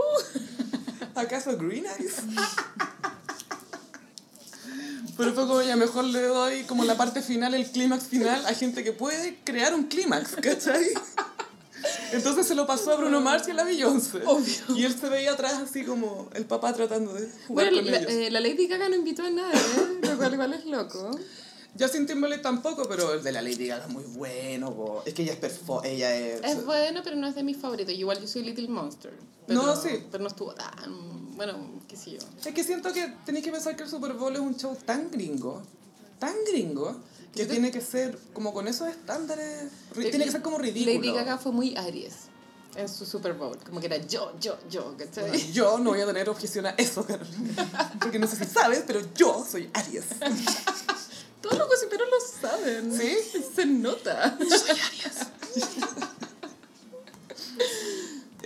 ¿acaso Green Eyes? Pero fue como ya mejor le doy como la parte final, el clímax final, a gente que puede crear un clímax, ¿cachai? Entonces se lo pasó a Bruno Mars y a la Beyoncé. Obvio. Y él se veía atrás así como el papá tratando de jugar Bueno, con la, ellos. eh, la Lady Gaga no invitó a nadie, ¿eh? lo cual igual es loco. Justin Timberlake tampoco, pero el de la Lady Gaga es muy bueno, po. es que ella es perfo, ella es... Es bueno, pero no es de mis favoritos. Igual yo soy Little Monster. Pero, No, sí. Pero no estuvo tan. Bueno, qué sé yo. Es que siento que tenéis que pensar que el Super Bowl es un show tan gringo, tan gringo, que Yo te- tiene que ser como con esos estándares, ri- tiene que ser como ridículo. Lady Gaga fue muy Aries en su Super Bowl. Como que era yo, yo, yo, ¿cachai? Yo no voy a tener objeción a eso, Carolina. Porque no sé si sabes, pero yo soy Aries. Todos los gossiperos lo saben. ¿Sí? Se nota.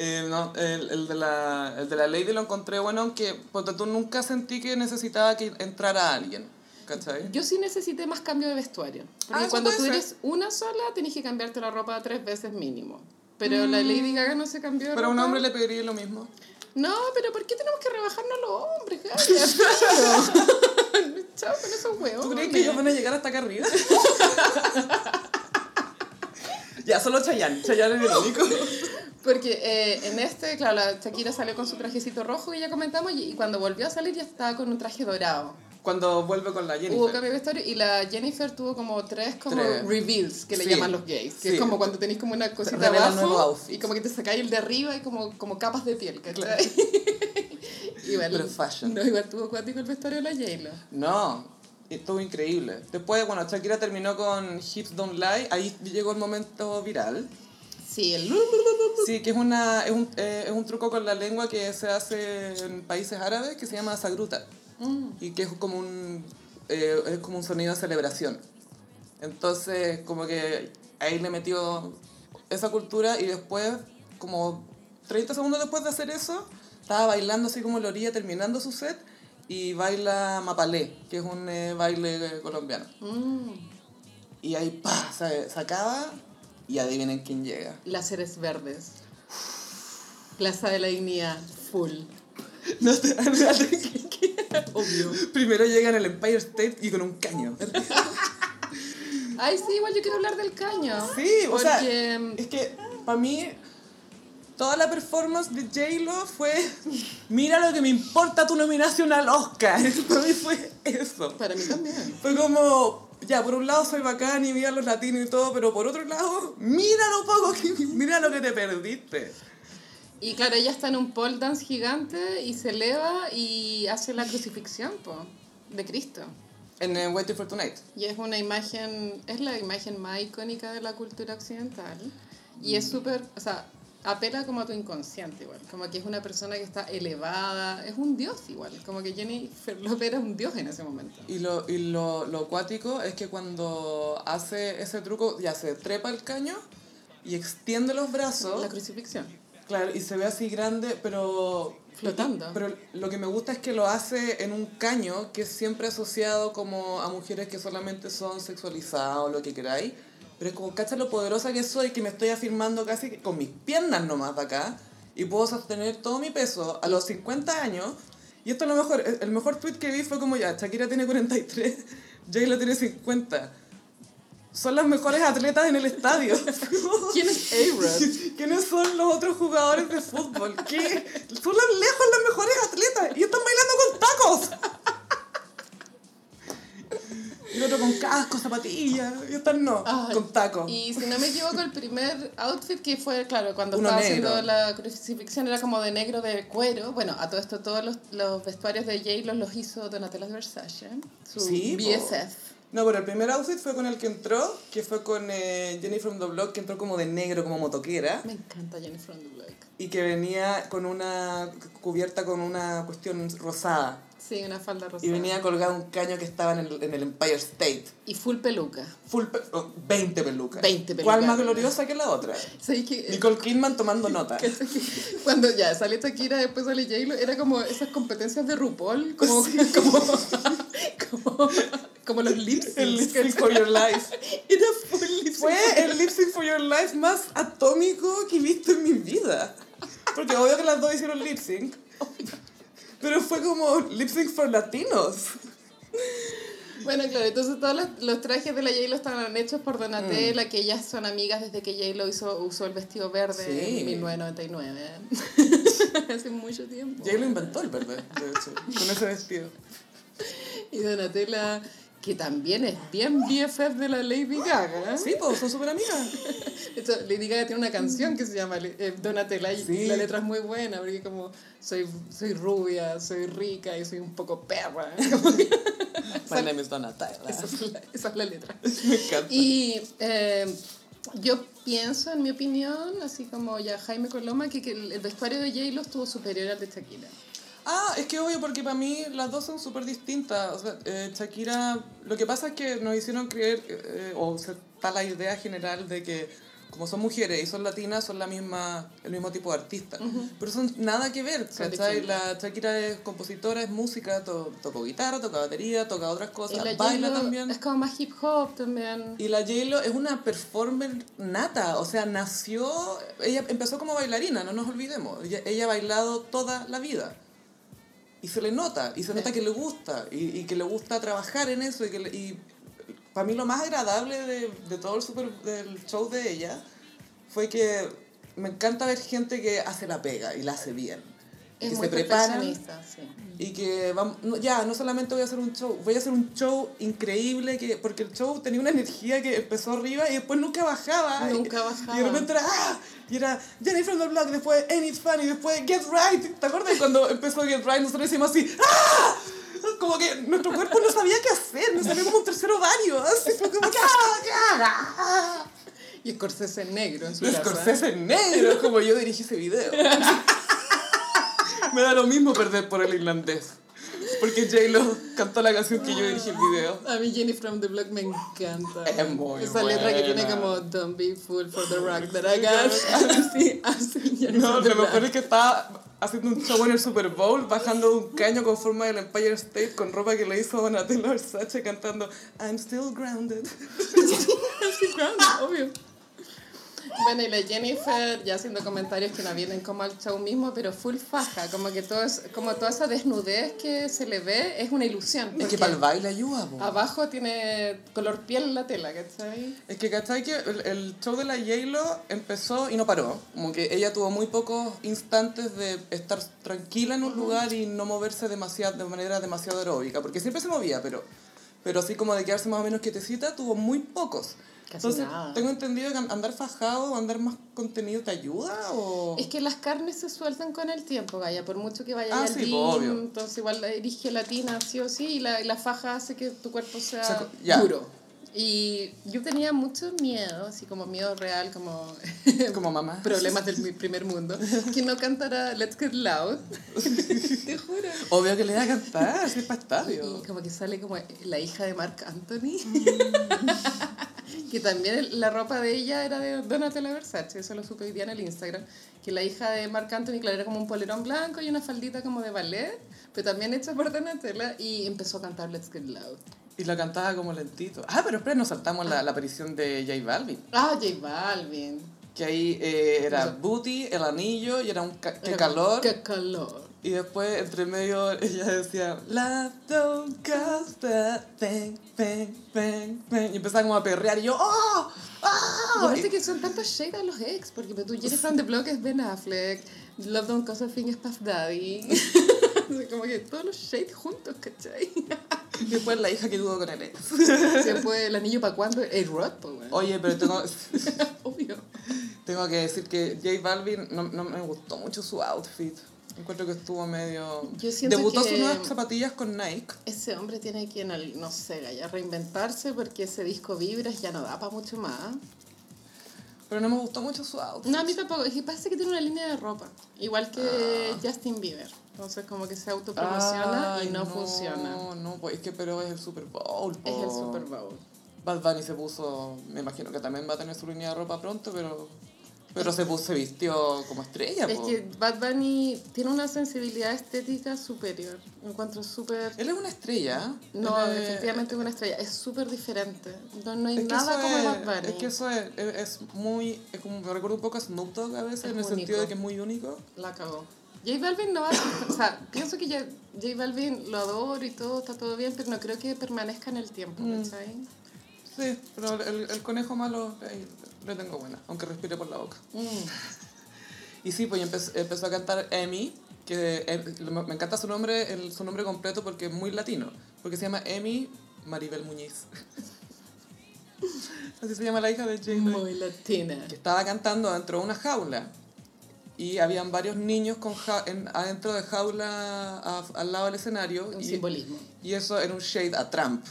Eh, no, el, el, de la, el de la Lady lo encontré bueno, aunque porque tú nunca sentí que necesitaba que entrara alguien. ¿Cachai? Yo sí necesité más cambio de vestuario. Porque Ah, cuando tú ser. eres una sola, tenés que cambiarte la ropa tres veces mínimo. Pero la Lady Gaga no se cambió de Pero a un hombre le pediría lo mismo. No, pero ¿por qué tenemos que rebajarnos los hombres, Gaga? Chao con esos huevos. ¿Tú crees que ellos van a llegar hasta acá arriba? ya, solo Chayanne. Chayanne es el único. Porque eh, en este, claro, la Shakira salió con su trajecito rojo que ya comentamos y, y cuando volvió a salir ya estaba con un traje dorado. Cuando vuelve con la Hubo Jennifer. cambio de vestuario y la Jennifer tuvo como tres como Tres. reveals que le Sí. llaman los gays. Que Sí. es como cuando tenéis como una cosita abajo y como que te sacáis el de arriba y como, como capas de piel, ¿cachai? igual, Pero fashion. No, igual tuvo cuático el vestuario de la J-Lo. No, estuvo increíble. Después, bueno, Shakira terminó con Hips Don't Lie. Ahí llegó el momento viral. Sí, el... Sí, que es, una, es, un, eh, es un truco con la lengua que se hace en países árabes que se llama sagruta. Mm. Y que es como un, eh, es como un sonido de celebración. Entonces, como que ahí le metió esa cultura y después, como 30 segundos después de hacer eso, estaba bailando así como en la orilla terminando su set y baila mapalé, que es un eh, baile colombiano. Mm. Y ahí, pa, se, se acaba y adivinen quién llega. Láseres verdes. Plaza de la Dignidad, full. No te Obvio. Primero llega en el Empire State y con un caño. Ay, sí, igual yo quiero hablar del caño. Sí, o sea, Porque, es que para mí toda la performance de J-Lo fue mira lo que me importa tu nominación al Oscar. Para mí fue eso. para mí también. Fue como, ya, por un lado soy bacán y vi a los latinos y todo, pero por otro lado, mira lo poco que, mira lo que te perdiste. Y claro, ella está en un pole dance gigante y se eleva y hace la crucifixión po, de Cristo. En eh, Waiting for Tonight. Y es una imagen, es la imagen más icónica de la cultura occidental. Y es súper, o sea, apela como a tu inconsciente igual. Como que es una persona que está elevada, es un dios igual. Como que Jennifer Lopez era un dios en ese momento. Y lo, y lo, lo acuático es que cuando hace ese truco, ya se trepa el caño y extiende los brazos. La crucifixión. Claro, y se ve así grande, pero... Flotando. Pero lo que me gusta es que lo hace en un caño que es siempre asociado como a mujeres que solamente son sexualizadas o lo que queráis. Pero es como, cacha lo poderosa que soy, que me estoy afirmando casi con mis piernas nomás de acá. y puedo sostener todo mi peso a los 50 años. Y esto es lo mejor, el mejor tweet que vi fue como ya, Shakira tiene 43, J-Lo tiene 50. Son las mejores atletas en el estadio. ¿Quién es A-Rod? ¿Quiénes son los otros jugadores de fútbol? ¿Qué? Son las lejos las mejores atletas y están bailando con tacos. Y el otro con casco, zapatillas, y están no, con tacos. Y si no me equivoco, el primer outfit que fue, claro, cuando Uno estaba negro. haciendo la crucifixión era como de negro de cuero. Bueno, a todo esto, todos los, los vestuarios de J los, los hizo Donatella Versace, su Sí, po. No, pero el primer outfit fue con el que entró, que fue con eh, Jenny from the Block, que entró como de negro, como motoquera, Me encanta Jennifer on the Block. y que venía con una cubierta con una cuestión rosada. Sí, una falda rosada. Y venía colgado un caño que estaba en el, en el Empire State. Y full peluca. Full pe- oh, 20 pelucas. 20 ¿Cuál pelucas. más gloriosa que la otra? ¿Sabes qué? Nicole Kidman tomando nota. Que- Cuando ya sale Shakira, después sale J-Lo, era como esas competencias de RuPaul, como, como, como, como los lip syncs. El lip sync for your life. Era full lip. Fue el lip sync for your life más atómico que he visto en mi vida. Porque obvio que las dos hicieron lip sync. Pero fue como lip sync for latinos. Bueno, claro, entonces todos los, los trajes de la J-Lo estaban hechos por Donatella, que ellas son amigas desde que J-Lo hizo, usó el vestido verde Sí. en 1999. Hace mucho tiempo. Jay lo inventó el verde, de hecho, con ese vestido. Y Donatella, que también es bien BFF de la Lady Gaga. Sí, pues son súper amigas. Lady Gaga tiene una canción que se llama eh, Donatella y Sí. la letra es muy buena porque como soy, soy rubia, soy rica y soy un poco perra. Que My name is Donatella. esa, es la, esa es la letra. Me encanta. Y eh, yo pienso, en mi opinión, así como ya Jaime Coloma, que, que el el vestuario de J-Lo estuvo superior al de Shakira. Ah, es que obvio, porque para mí las dos son súper distintas. O sea, eh, Shakira, lo que pasa es que nos hicieron creer, eh, o se está la idea general de que como son mujeres y son latinas, son la misma, el mismo tipo de artista. Pero son nada que ver, ¿cachai? La Shakira es compositora, es música, to, toca guitarra, toca batería, toca otras Y cosas, la baila también. es como más hip hop también. Y la J-Lo es una performer nata, o sea, nació, ella empezó como bailarina, no nos olvidemos, ella, ella ha bailado toda la vida. Y se le nota, y se nota que le gusta, y, y que le gusta trabajar en eso, y, que le- y para mí lo más agradable de, de todo el, super, del show de ella fue que me encanta ver gente que hace la pega y la hace bien. Y Es que muy se preparan sí. y que vamos, no, ya, no solamente voy a hacer un show, voy a hacer un show increíble, que, porque el show tenía una energía que empezó arriba y después nunca bajaba. Nunca y, bajaba. Y de repente era, ¡ah! Y era Jenny from the Block, después Ain't It Funny, después Get Right. ¿Te acuerdas cuando empezó Get Right? Nosotros decimos así, ¡ah! Como que nuestro cuerpo no sabía qué hacer, nos salió como un tercer ovario. Así fue como, ¡ah! ¡ah! Y Scorsese negro en su casa. Scorsese negro, es como yo dirigí ese video. Me da lo mismo perder por el irlandés. Porque J-Lo cantó la canción que yo dirigí el video. A mí Jenny from the Block me encanta. Es muy Esa letra que tiene como Don't be fool for the rock that I got. Así, así. Jenny No, lo mejor es que estaba haciendo un show en el Super Bowl, bajando un caño con forma del Empire State con ropa que le hizo Donatella Versace cantando I'm still grounded. Así, grounded, obvio. Bueno, y la Jennifer, ya haciendo comentarios que no vienen como al show mismo, pero full faja, como que todo es, como toda esa desnudez que se le ve es una ilusión. Es que para el baile ayuda, po. Abajo tiene color piel la tela, ¿cachai? Es que, ¿cachai? Que el, el show de la J-Lo empezó y no paró. Como que ella tuvo muy pocos instantes de estar tranquila en un lugar y no moverse demasiado, de manera demasiado aeróbica. Porque siempre se movía, pero, pero así como de quedarse más o menos quietecita, tuvo muy pocos. Casi Entonces, nada. tengo entendido que andar fajado o andar más contenido te ayuda o... Es que las carnes se sueltan con el tiempo, Gaya, por mucho que vayas Ah, al sí, gym, obvio. entonces igual la eres gelatina sí o sí, y la, y la faja hace que tu cuerpo sea O sea, duro. Y yo tenía mucho miedo, así como miedo real, como Como mamá. problemas del primer mundo, que no cantara Let's Get Loud. Te juro. Obvio que le da a cantar, es para estadio. Y como que sale como la hija de Marc Anthony. que también la ropa de ella era de Donatella Versace, eso lo supe hoy día en el Instagram. Que la hija de Marc Anthony, claro, era como un polerón blanco y una faldita como de ballet, pero también hecha por Donatella y empezó a cantar Let's Get Loud. Y la cantaba como lentito. Ah, pero espera, nos saltamos la, la aparición de J Balvin. Ah, J Balvin. Que ahí eh, era booty, el anillo y era un ca- qué Era calor. Qué calor. Y después, entre medio, ella decía, Love don't cost a thing, thing, thing, thing. Y empezaba como a perrear y yo, ¡oh! Y ¡ah! aparte que son tantos shade a los ex, porque tú Jennifer from the Block es Ben Affleck, Love Don't Cost a Thing es Puff Daddy. Como que todos los shade juntos, ¿cachai? Y después la hija que tuvo con el ex. Después el anillo para cuando, A-Rod, pues bueno. Oye, pero tengo, Obvio. tengo que decir que J Balvin no, no me gustó mucho su outfit. Encuentro que estuvo medio... Yo siento Debutó que- sus nuevas zapatillas con Nike. Ese hombre tiene que, el- no sé, ya reinventarse porque ese disco Vibras ya no da para mucho más. Pero no me gustó mucho su outfit. No, a mí tampoco. Que parece que tiene una línea de ropa. Igual que Ah. Justin Bieber. Entonces como que se autopromociona y Ay, no, funciona. No, no, pues es que pero es el Super Bowl. Es el po. Super Bowl. Bad Bunny se puso, me imagino que también va a tener su línea de ropa pronto, pero pero se puso, se vistió como estrella, Es po. que Bad Bunny tiene una sensibilidad estética superior. Encuentro súper... Él es una estrella. No, es- efectivamente es una estrella. Es súper diferente. No, no hay Es nada como es, Bad Bunny. es que eso es, es, muy, es como, me recuerda un poco a Snoop Dogg a veces, Es en el sentido único. de que es muy único. La cagó. J Balvin no va a... O sea, pienso que ya J Balvin lo adoro y todo, está todo bien, pero no creo que permanezca en el tiempo, Mm. ¿cachai? Sí, pero el, el conejo malo le tengo buena, aunque respire por la boca. Mm. Y sí, pues empezó, empezó a cantar Emi, que eh, me encanta su nombre, el, su nombre completo porque es muy latino, porque se llama Emi Maribel Muñiz. Así se llama la hija de J-Lo. Muy latina. Que estaba cantando dentro de una jaula. Y habían varios niños con ja- en, adentro de jaula a- al lado del escenario. Un y, simbolismo. y eso era un shade a Trump.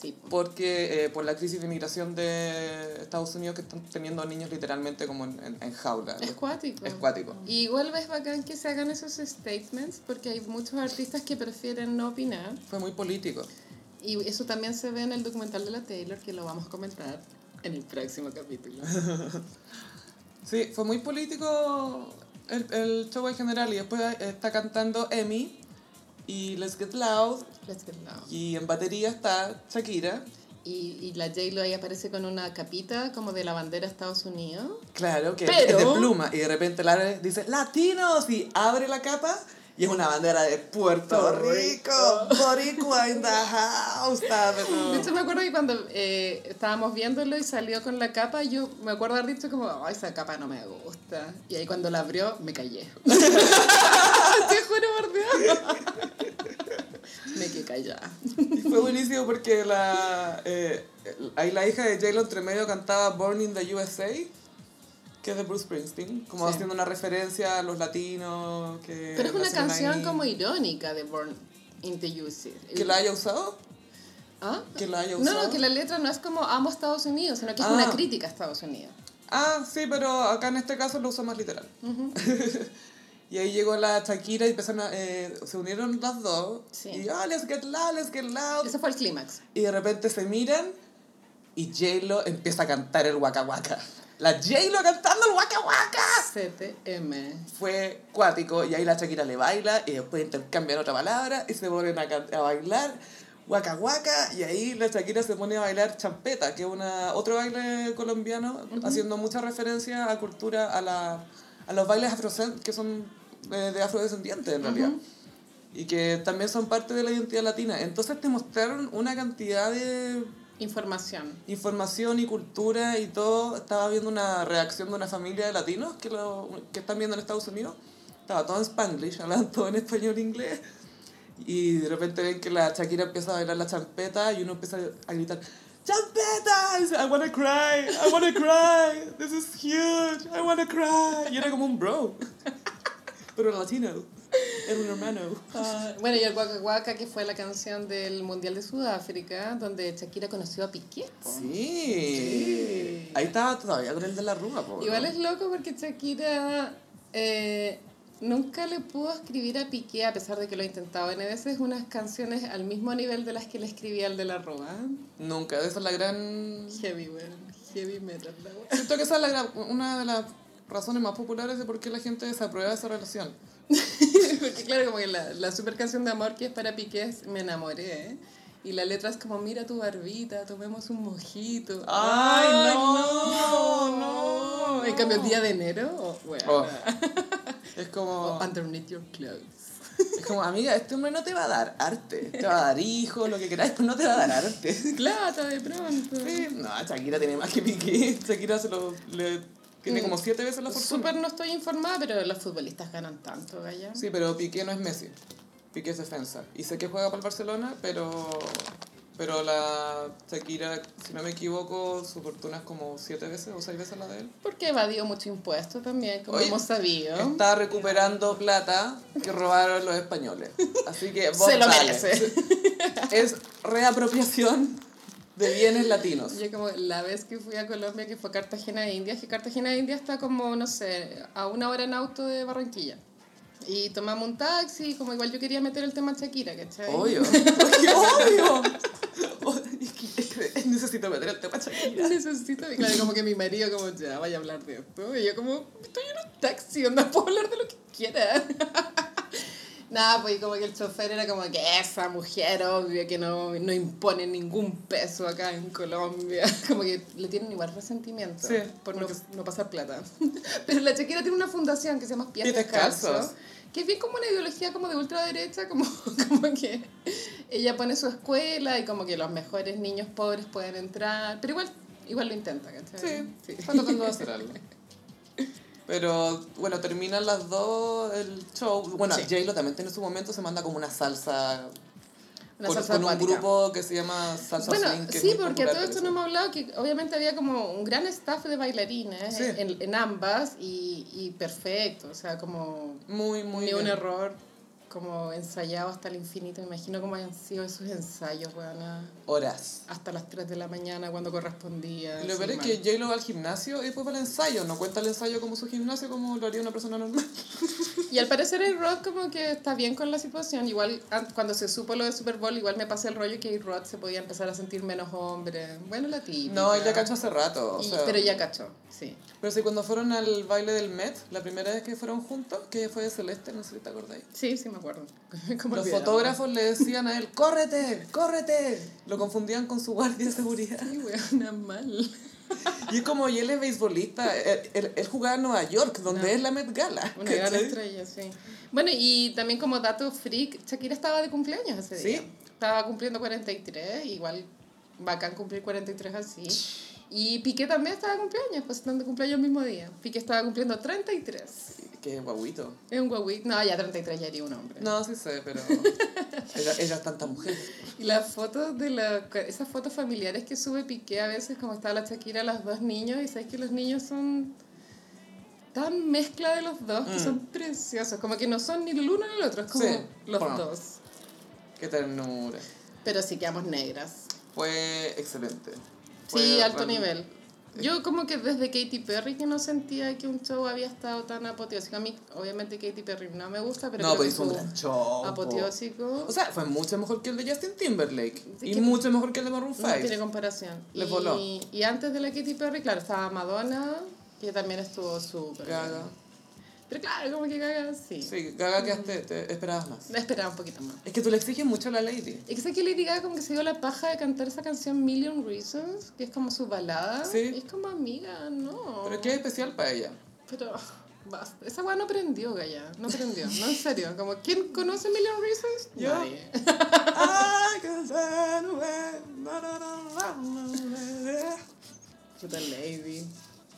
Sí. Porque eh, por la crisis de inmigración de Estados Unidos que están teniendo niños literalmente como en, en, en jaula. Es cuático. Es cuático. Y igual ves bacán que se hagan esos statements porque hay muchos artistas que prefieren no opinar. Fue muy político. Y eso también se ve en el documental de la Taylor que lo vamos a comentar en el próximo capítulo. Sí, fue muy político el, el show en general y después está cantando Emi y Let's Get Loud Let's get loud. y en batería está Shakira. Y, y la J-Lo ahí aparece con una capita como de la bandera de Estados Unidos. Claro, que Pero- es de pluma y de repente la dice ¡Latinos! y abre la capa y es una bandera de Puerto Rico. Boricua in the house. De hecho, me acuerdo que cuando eh, estábamos viéndolo y salió con la capa, yo me acuerdo haber dicho como, "Ay, esa capa no me gusta. Y ahí cuando la abrió, me callé. Te juro por Dios. me quedé callada. Y fue buenísimo porque la, eh, ahí la hija de J-Lo entre medio cantaba Born in the USA, que es de Bruce Springsteen, como Sí. haciendo una referencia a los latinos que Pero es una canción ahí. como irónica de Born into USA. ¿Que la haya usado? ¿Ah? ¿Que la haya No, usado? no, que la letra no es como amo Estados Unidos, sino que es Ah. una crítica a Estados Unidos. Ah, sí, pero acá en este caso lo usa más literal. y ahí llegó la Shakira y empezaron a, eh, se unieron las dos. Sí. Y, ah, let's get loud, let's get loud. Ese fue el clímax. Y de repente se miran y J-Lo empieza a cantar el Waka Waka. La J-Lo cantando el Waka Waka. CTM. Fue cuático y ahí la Shakira le baila y después intercambian otra palabra y se ponen a, a bailar Waka Waka y ahí la Shakira se pone a bailar champeta, que es una, otro baile colombiano, haciendo mucha referencia a cultura, a, la, a los bailes afrocen que son de, de afrodescendientes en realidad. Y que también son parte de la identidad latina. Entonces te mostraron una cantidad de Información. información y cultura y todo. Estaba viendo una reacción de una familia de latinos que, lo, que están viendo en Estados Unidos. Estaba todo en Spanglish, hablaban todo en español e inglés. Y de repente ven que la Shakira empieza a bailar la champeta y uno empieza a gritar ¡Champeta! I wanna cry, I wanna cry, this is huge, I wanna cry. Y era como un bro. Pero latino. Era un hermano. Ah, bueno, y el Waka Waka, que fue la canción del Mundial de Sudáfrica, donde Shakira conoció a Piqué. po. Sí. Ahí estaba todavía con el de la Rúa, po, Igual ¿no? es loco porque Shakira eh, nunca le pudo escribir a Piqué, a pesar de que lo ha intentado N veces, unas canciones al mismo nivel de las que le escribía al de la Rúa. Nunca, esa es la gran... Heavy, weón. Heavy metal. Siento que esa es la gran- una de las razones más populares de por qué la gente desaprueba esa relación. Porque claro, como que la, la super canción de amor que es para Piqué es Me enamoré. Y la letra es como, mira tu barbita, tomemos un mojito. Ay, no, no. En cambio, el día de enero, oh, bueno. Oh. Es como, Underneath your clothes. es como, amiga, este hombre no te va a dar arte. Te va a dar hijos, lo que queráis, pero no te va a dar arte. Plata de pronto. Sí, no, Shakira tiene más que Piqué. Shakira se lo, le, tiene como siete veces la fortuna. Súper no estoy informada, pero los futbolistas ganan tanto, Gaya. Sí, pero Piqué no es Messi. Piqué es defensa. Y sé que juega para el Barcelona, pero, pero la Shakira, si no me equivoco, su fortuna es como siete veces o seis veces la de él. Porque evadió mucho impuesto también, como Oye, hemos sabido. Está recuperando plata que robaron los españoles. Así que vos Se lo dale. merece. Es reapropiación de bienes latinos. Yo como la vez que fui a Colombia, que fue Cartagena de Indias, que Cartagena de Indias está como, no sé, a una hora en auto de Barranquilla. Y tomamos un taxi, como igual yo quería meter el tema Shakira, ¿cachai? Obvio. Obvio. Necesito meter el tema Shakira. Necesito, y claro, como que mi marido como, ya, vaya a hablar de esto. Y yo como, estoy en un taxi, onda, puedo hablar de lo que quiera. Nada, pues como que el chofer era como que esa mujer, obvio, que no, no impone ningún peso acá en Colombia. Como que le tienen igual resentimiento Sí, por no, no pasar plata. Pero la Shakira tiene una fundación que se llama Pies Descalzos. Que es bien como una ideología como de ultraderecha, como, como que ella pone su escuela y como que los mejores niños pobres pueden entrar, pero igual, igual lo intenta, ¿cachai? Sí, está tratando de hacer algo. Pero bueno, terminan las dos el show. Bueno, Sí. J-Lo también tiene su momento, se manda como una salsa. Una con, salsa con un grupo que se llama Salsa Bueno, Swing. que es sí, muy porque popular, todo esto no hemos hablado que obviamente había como un gran staff de bailarines Sí. en, en ambas y, y perfecto, o sea, como Muy, muy. ni un bien. error, como ensayado hasta el infinito. Me imagino cómo han sido esos ensayos, weona, Horas. hasta las 3 de la mañana cuando correspondía. Y lo peor es que J-Lo va al gimnasio y después va al ensayo. No cuenta el ensayo como su gimnasio como lo haría una persona normal. Y al parecer el Rod como que está bien con la situación. Igual an- cuando se supo lo de Super Bowl, igual me pasé el rollo que Rod se podía empezar a sentir menos hombre. Bueno, la típica. No, ella cachó hace rato. O Y- sea, pero ya cachó, sí. Pero sí, cuando fueron al baile del Met, la primera vez que fueron juntos, que fue de Celeste, no sé si te acordáis. Sí, sí me acuerdo. ¿Cómo Los fotógrafos le decían a él, ¡córrete! ¡córrete! Lo confundían con su guardia de seguridad. Ay, weona, mal. Y es como, y él es beisbolista, él, él- él jugaba en Nueva York, donde No. es la Met Gala. Una gran estrella, sí. Bueno, y también como dato freak, Shakira estaba de cumpleaños ese ¿Sí? día. Estaba cumpliendo 43, igual bacán cumplir 43 así. Y Piqué también estaba de cumpleaños, pues están de cumpleaños el mismo día. Piqué estaba cumpliendo 33. Qué guaguito. Es un guaguito. No, ya 33 ya haría un hombre. No, sí sé, pero ella, ella es tanta mujer. Y las fotos de la, esas fotos familiares que sube Piqué a veces, como está la Shakira, los dos niños, y sabes que los niños son tan mezcla de los dos, que Mm. son preciosos, como que no son ni el uno ni el otro, es como Sí, los bueno. dos. Qué ternura. Pero sí quedamos negras. Fue excelente. Sí, Fue alto nivel. Yo como que desde Katy Perry que no sentía que un show había estado tan apoteósico. A mí, obviamente, Katy Perry no me gusta, pero No, pero hizo un gran show. po. apoteósico O sea, fue mucho mejor que el de Justin Timberlake. Y que- mucho mejor que el de Maroon no 5. tiene comparación. Le y, voló. y antes de la Katy Perry, claro, estaba Madonna, que también estuvo súper bien. Pero claro, como que Gaga, sí. Sí, Gaga que te, te esperabas más. La esperaba un poquito más. Es que tú le exiges mucho a la Lady. Es que sé que Lady Gaga como que se dio la paja de cantar esa canción Million Reasons, que es como su balada. Sí. Y es como amiga, no. Pero qué especial para ella. Pero basta. Esa weá no prendió, Gaya. No prendió. No, en serio. Como, ¿quién conoce Million Reasons? Yo. Nadie. Puta Lady.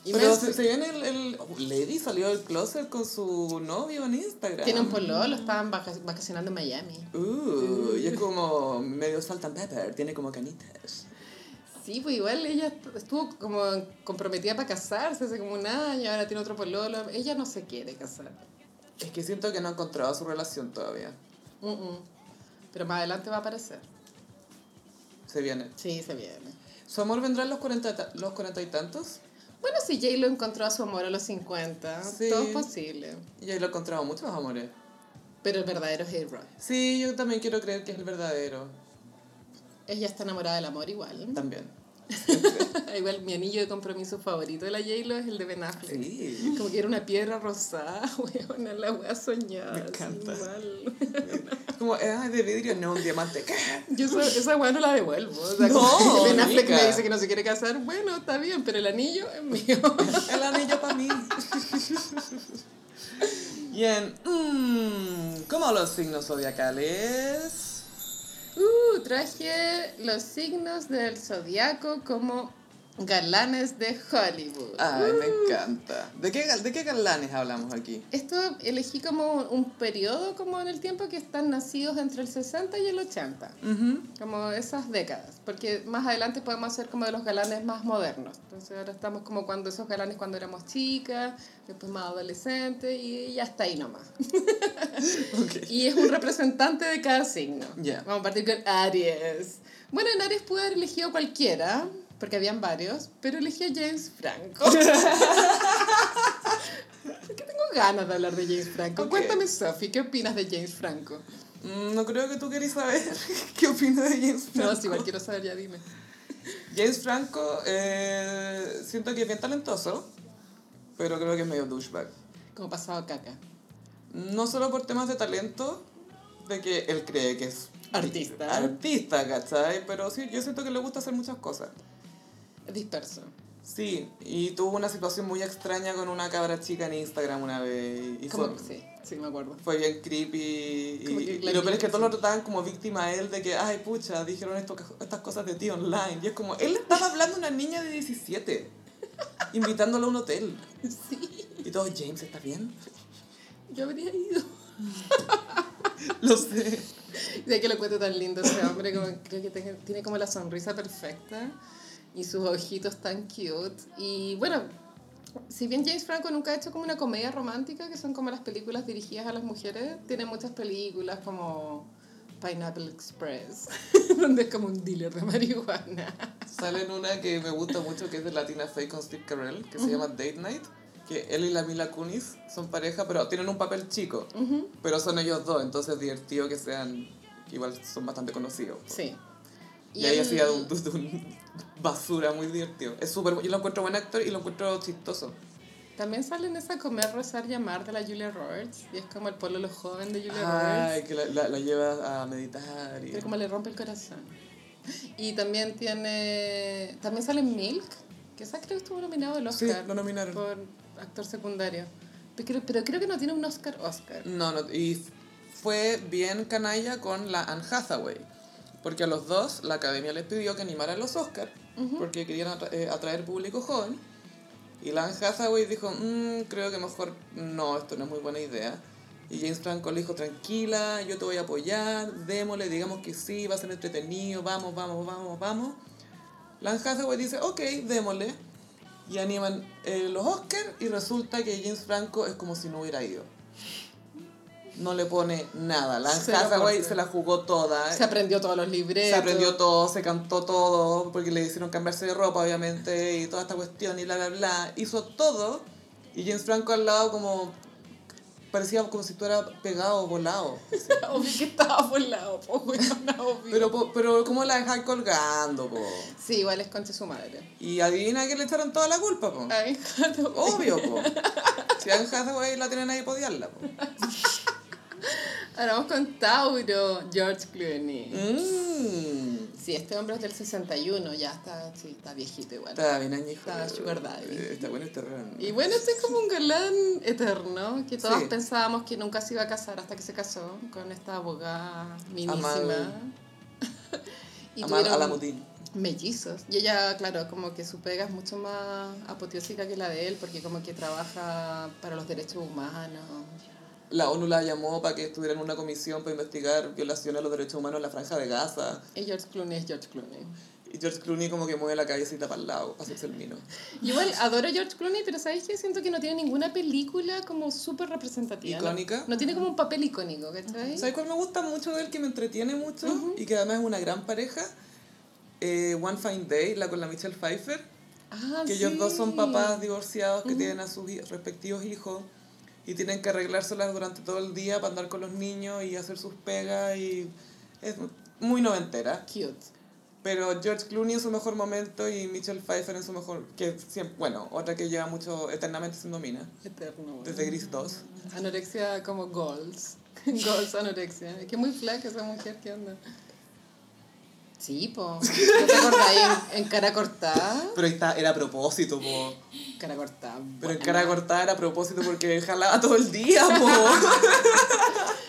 Y Pero se, se viene el, el- oh, Lady salió del closet con su novio en Instagram. tiene un pololo, estaban vaca- vacacionando en Miami. Uh, y es como medio salt and pepper, tiene como canitas. Sí, pues igual ella est- estuvo como comprometida para casarse hace como un año, ahora tiene otro pololo. Ella no se quiere casar. Es que siento que no ha encontrado su relación todavía. Mm, mm. Pero más adelante va a aparecer. Se viene. Sí, se viene. ¿Su amor vendrá en los cuarenta, ta- los cuarenta y tantos? Bueno, si Jay lo encontró a su amor a los 50, Sí. todo es posible. Y ahí lo he encontrado muchos amores. Pero el verdadero es A-Rod. Sí, yo también quiero creer que es el verdadero. Ella está enamorada del amor igual. También. igual mi anillo de compromiso favorito de la J-Lo es el de Ben Affleck. Sí. Como que era una piedra rosada, weona, la wea soñada. Me encanta. mal. Como, ay, de vidrio, no, un diamante. ¿Qué? Yo esa, esa no la devuelvo. O sea, No, Ben Affleck me dice que no se quiere casar, bueno, está bien, pero el anillo es mío. El anillo para mí. Bien, mm, ¿cómo los signos zodiacales? Uh, traje los signos del zodiaco como galanes de Hollywood. Ay, me encanta. ¿De qué, ¿De qué galanes hablamos aquí? Esto elegí como un periodo como en el tiempo que están nacidos entre el 60 y el 80. Como esas décadas, porque más adelante podemos hacer como de los galanes más modernos. Entonces ahora estamos como cuando esos galanes cuando éramos chicas, después más adolescentes y ya está ahí nomás. Ok. Y es un representante de cada signo. Ya. Vamos a partir con Aries. Bueno, en Aries pude haber elegido cualquiera, porque habían varios, pero elegí a James Franco. Porque tengo ganas de hablar de James Franco. Ok. Cuéntame, Sophie, ¿qué opinas de James Franco? Mm, No creo que tú querés saber qué opinas de James Franco. No, si igual quiero saber, ya dime. James Franco, eh, siento que es bien talentoso, pero creo que es medio douchebag. Como pasado caca. No solo por temas de talento, de que él cree que es Artista. artista, ¿cachai? Pero sí, yo siento que le gusta hacer muchas cosas. Disperso. Sí, y tuvo una situación muy extraña con una cabra chica en Instagram una vez. Y fue, sí, sí, me acuerdo. fue bien creepy. Y, y lo peor es que todos lo trataban como víctima a él de que, ay, pucha, dijeron esto, estas cosas de ti online. Y es como, él estaba hablando a una niña de 17, invitándola a un hotel. Sí, Y todo, James, ¿estás bien? yo habría ido. Lo sé. De que lo cuento tan lindo ese hombre, como, creo que tiene, tiene como la sonrisa perfecta y sus ojitos tan cute. Y bueno, si bien James Franco nunca ha hecho como una comedia romántica, que son como las películas dirigidas a las mujeres, tiene muchas películas como Pineapple Express, donde es como un dealer de marihuana. Sale en una que me gusta mucho, que es de Latina Fake con Steve Carell, que se llama Date Night. Que él y la Mila Kunis son pareja, pero tienen un papel chico. Pero son ellos dos, entonces es divertido que sean, que igual son bastante conocidos. Sí. Y, ahí él- hacía de un, un basura muy divertido. Es súper, yo lo encuentro buen actor y lo encuentro chistoso. También sale en esa Comer, Rezar y Amar de la Julia Roberts, y es como el pololo joven de Julia Ay, Roberts. que la, la, la lleva a meditar y... Pero como le rompe el corazón. Y también tiene. También sale Milk, que esa creo que estuvo nominado al Sí, Oscar. lo nominaron. Por actor secundario. Pero creo, pero creo que no tiene un Oscar Oscar. No, no, y fue bien canalla con la Anne Hathaway. Porque a los dos la academia les pidió que animaran los Oscars, porque querían atra- eh, atraer público joven. Y la Anne Hathaway dijo, "Mm, creo que mejor no, esto no es muy buena idea. Y James Franco le dijo, tranquila, yo te voy a apoyar, démosle, digamos que sí, va a ser entretenido, vamos, vamos, vamos, vamos. La Anne Hathaway dice, ok, démosle. Y animan eh, los Oscars y resulta que James Franco es como si no hubiera ido. No le pone nada. La Se Hathaway se la jugó toda. Se aprendió todos los libretos. Se aprendió todo, se cantó todo, porque le hicieron cambiarse de ropa, obviamente, y toda esta cuestión, y bla, bla, bla. Hizo todo, y James Franco al lado como... Parecía como si estuviera pegado o volado. Obvio que estaba por lado, po, obvio. Pero, po- pero ¿cómo la dejan colgando, po? Sí, igual es concha su madre. Y adivina que le echaron toda la culpa, po. Ay. Obvio, po. Si Anne Hathaway la tiene nadie para odiarla, po. Ahora vamos con Tauro, George Clooney. Mmm. Sí, este hombre es del 61, ya está, sí, está viejito igual. Está bien añejo. Está sugar daddy. Eh, Está bueno este terreno. Y bueno, este es como un galán eterno, que todos Sí. pensábamos que nunca se iba a casar hasta que se casó con esta abogada minísima. Amal- y Amal Alamuddin. mellizos. Y ella, claro, como que su pega es mucho más apoteósica que la de él, porque como que trabaja para los derechos humanos. La ONU la llamó para que estuviera en una comisión para investigar violaciones a los derechos humanos en la franja de Gaza. Y George Clooney es George Clooney. Y George Clooney como que mueve la cabecita para el lado, para hacerse el mino. Igual adoro a George Clooney, pero ¿sabes qué? Siento que no tiene ninguna película como súper representativa. ¿no? ¿Icónica? No, tiene como un papel icónico, ¿cachai? ¿Sabes cuál me gusta mucho de él, que me entretiene mucho y que además es una gran pareja? Eh, One Fine Day, la con la Michelle Pfeiffer. Ah, Que ellos dos son sí. papás divorciados que tienen a sus respectivos hijos y tienen que arreglárselas durante todo el día para andar con los niños y hacer sus pegas y es muy noventera. Cute. Pero George Clooney en su mejor momento y Michelle Pfeiffer en su mejor... que siempre, Bueno, otra que lleva mucho eternamente siendo mina. Eterno. Desde Gris 2. Anorexia como goals. Goals, anorexia. Es que muy flaca esa mujer, ¿qué onda? Sí, po. ¿No te acordáis en, en cara cortada? Pero ahí está, era a propósito, po. Cara cortada. Pero en cara cortada era a propósito porque jalaba todo el día, po.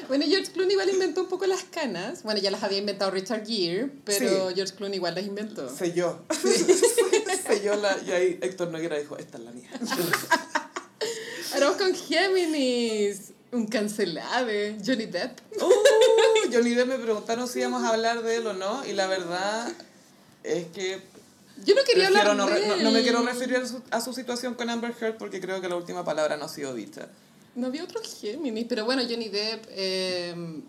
Bueno, George Clooney igual inventó un poco las canas. Bueno, ya las había inventado Richard Gere, pero Sí. George Clooney igual las inventó. Selló. Selló la... Y ahí Héctor Noguera dijo, esta es la mía. Ahora con Géminis. Un cancelade. Johnny Depp. Uh, Johnny Depp me preguntaron si íbamos a hablar de él o no. Y la verdad es que Yo no quería hablar no, de re- no, él. no me quiero referir a su, a su situación con Amber Heard porque creo que la última palabra no ha sido dicha. No había otro Géminis, pero bueno, Johnny Depp eh,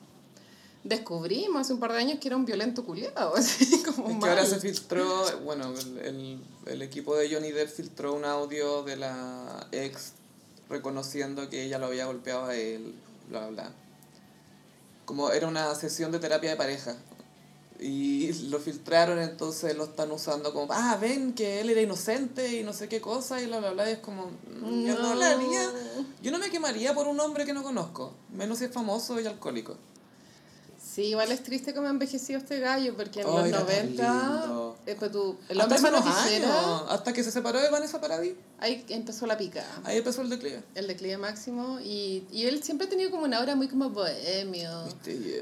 descubrimos hace un par de años que era un violento culiado, así como Es que ahora se filtró, bueno, el, el, el equipo de Johnny Depp filtró un audio de la ex reconociendo que ella lo había golpeado a él, bla, bla, bla. Como era una sesión de terapia de pareja. Y lo filtraron, entonces lo están usando como, ah, ven que él era inocente y no sé qué cosa, y bla, bla, bla. Y es como, yo no. No. lo haría. Yo no me quemaría por un hombre que no conozco, menos si es famoso y alcohólico. Sí, igual es triste cómo ha envejecido este gallo, porque en Ay, los era tan 90, lindo. eh, pues tú, el Hasta hombre tijera, años, hasta que se separó de Vanessa Paradis. ahí empezó la pica. Ahí empezó el declive. El declive máximo, y, y él siempre ha tenido como una aura muy como bohemio.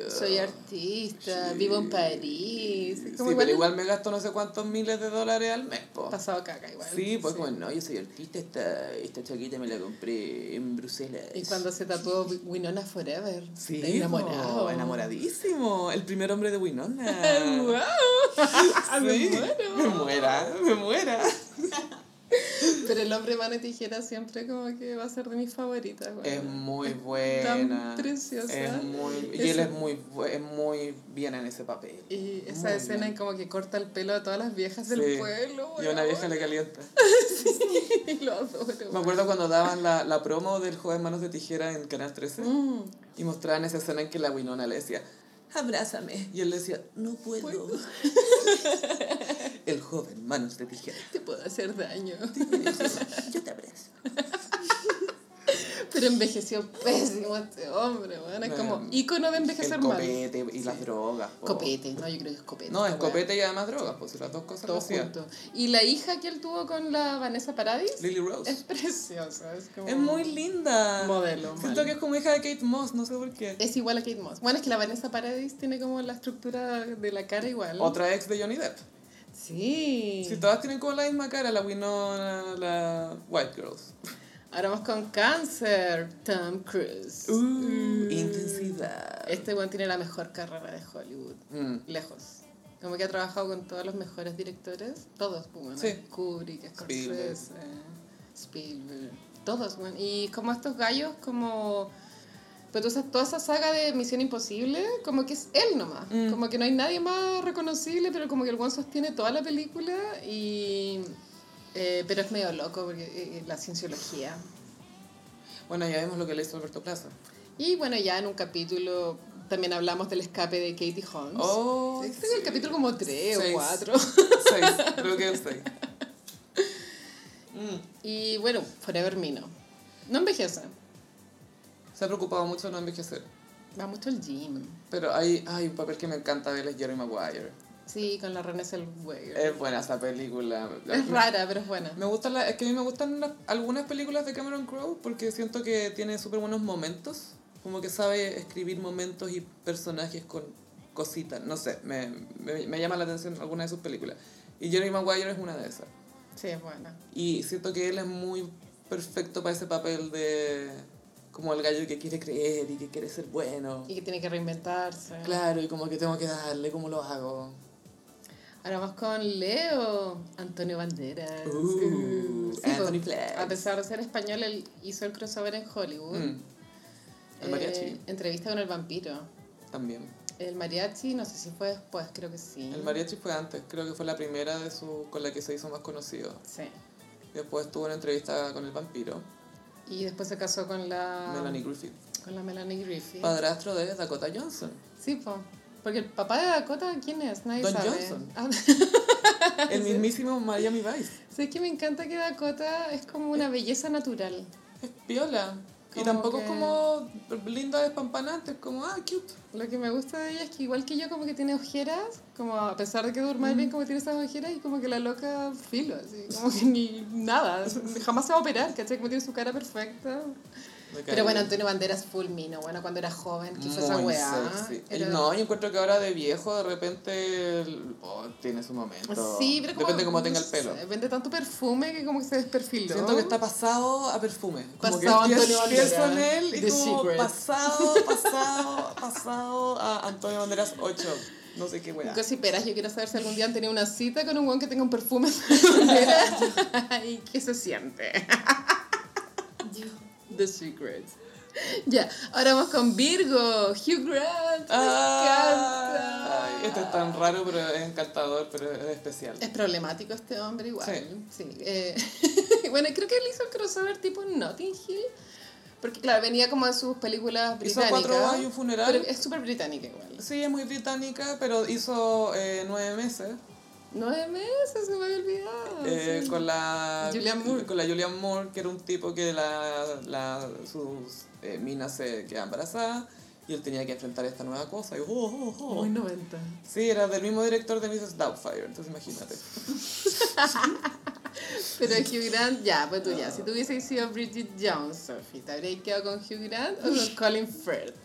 Soy artista, Sí. vivo en París. Sí, Como pero igual me gasto no sé cuántos miles de dólares al mes, po. pasado caca igual. Sí, pues como, no, yo soy artista, esta, esta chaqueta me la compré en Bruselas. Y cuando se tatuó Winona Forever. Sí, enamorado. po, enamoradísimo. El primer hombre de Winona. ¡Wow! Me Sí, muero. Me muera, me muera. Pero el hombre mano y tijera siempre como que va a ser de mis favoritas. güey. Es muy buena. preciosa. Es muy, y Es- él es muy, es muy bien en ese papel. Y esa Muy escena bien. en como que corta el pelo a todas las viejas del Sí. pueblo. Y a una vieja le calienta. Y lo adoro. Me acuerdo cuando daban la, la promo del joven Manos de Tijera en Canal 13 Mm. y mostraban esa escena en que la Winona le decía, abrázame. Y él le decía, no puedo. El joven Manos de Tijera. Te puedo hacer daño. Yo te abrazo. Pero envejeció pésimo este hombre, bueno, es como ícono de envejecer El mal. copete y las drogas. po. Copete, no, yo creo que es copete. No, es copete y además drogas, pues si las dos cosas Todo junto. Y la hija que él tuvo con la Vanessa Paradis Lily Rose. es preciosa. Es, como Es muy linda. Modelo, Siento mal. que es como hija de Kate Moss, no sé por qué. Es igual a Kate Moss. Bueno, es que la Vanessa Paradis tiene como la estructura de la cara igual. Otra ex de Johnny Depp. Sí. Si todas tienen como la misma cara, la Winona, la White Girls. Ahora vamos con cáncer. Tom Cruise. Uh, intensidad. Este weón tiene la mejor carrera de Hollywood. Mm. Lejos. Como que ha trabajado con todos los mejores directores. Todos, pues, bueno. Sí. Kubrick, Spielberg. Scorsese, Spielberg. Todos, bueno. Y como estos gallos, como... Pues tú sabes, toda esa saga de Misión Imposible, como que es él nomás. Mm. Como que no hay nadie más reconocible, pero como que el buen sostiene toda la película y... eh, pero es medio loco porque eh, la cienciología. Bueno, ya vimos lo que le hizo Alberto Plaza. Y bueno, ya en un capítulo también hablamos del escape de Katie Holmes. Oh, Este es el sí. capítulo como 3 o Seis. 4. Seis, creo que el 6. Y bueno, Forever Mino. No envejece. Se ha preocupado mucho de no envejecer. Va mucho al gym. Pero hay, hay un papel que me encanta de él, es Jerry Maguire. Sí, con la Renée Zellweger. Es buena esa película. Es rara, pero es buena. Me gusta la, es que a mí me gustan las- algunas películas de Cameron Crowe porque siento que tiene súper buenos momentos. Como que sabe escribir momentos y personajes con cositas. No sé, me, me, me llama la atención alguna de sus películas. Y Jerry Maguire es una de esas. Sí, es buena. Y siento que él es muy perfecto para ese papel de como el gallo que quiere creer y que quiere ser bueno. Y que tiene que reinventarse. Claro, y como que tengo que darle, ¿cómo lo hago? Ahora vamos con Leo, Antonio Banderas. Uh, Sí, Anthony pues. A pesar de ser español, él hizo el crossover en Hollywood. Mm, el mariachi. Eh, entrevista con el vampiro. también. El mariachi, no sé si fue después, creo que sí. El mariachi fue antes, creo que fue la primera de su, con la que se hizo más conocido. Sí. Después tuvo una entrevista con el vampiro, Y después se casó con la... Melanie Griffith, Con la Melanie Griffith. padrastro de Dakota Johnson. Sí, po. Porque el papá de Dakota, ¿quién es? Nadie Don sabe. Johnson. Ah, El mismísimo Miami Vice. ¿Sabes que me encanta que Dakota es como una belleza natural? Es piola. Y tampoco que- es como linda, despampanante, es como, ah, cute. Lo que me gusta de ella es que igual que yo como que tiene ojeras, como a pesar de que durma bien, como tiene esas ojeras y como que la loca filo, así, como que ni nada, jamás se va a operar, ¿cachai? Como tiene su cara perfecta. Pero bueno. Antonio Banderas full mino, bueno, cuando era joven, que fue esa weá. Era- No, yo encuentro que ahora de viejo de repente oh, tiene su momento. Sí, pero como, Depende cómo tenga el pelo. sé, vende tanto perfume que como que se desperfiló. Siento que está pasado a perfume. Como Pasado que Antonio pienso en Banderas, él y The como Secret. pasado, pasado, pasado a Antonio Banderas 8. No sé qué weá. Gossiperas, yo quiero saber si algún día han tenido una cita con un guan que tenga un perfume y qué se siente. The Secrets. Ya, ahora vamos con Virgo, Hugh Grant. Me Ah, encanta. este es tan raro, pero es encantador, pero es especial. Es problemático este hombre igual. Sí. Sí. eh, bueno, creo que él hizo el crossover tipo Notting Hill. Porque, claro, venía como de sus películas Hizo británicas. cuatro bodas y un funeral. Pero es súper británica igual. Sí, es muy británica, pero hizo eh, nueve meses Nueve meses, se me había olvidado. eh, sí. con la Julianne Moore. con la Julianne Moore, que era un tipo que la, la sus eh, minas se quedan embarazadas y él tenía que enfrentar esta nueva cosa. Y, oh, oh, oh. Muy 90. Sí, era del mismo director de Mrs. Doubtfire, entonces imagínate. Pero Hugh Grant, ya, pues tú ya. Si tú hubieses sido Bridget Jones, Sophie, ¿te habrías quedado con Hugh Grant o con Colin Firth?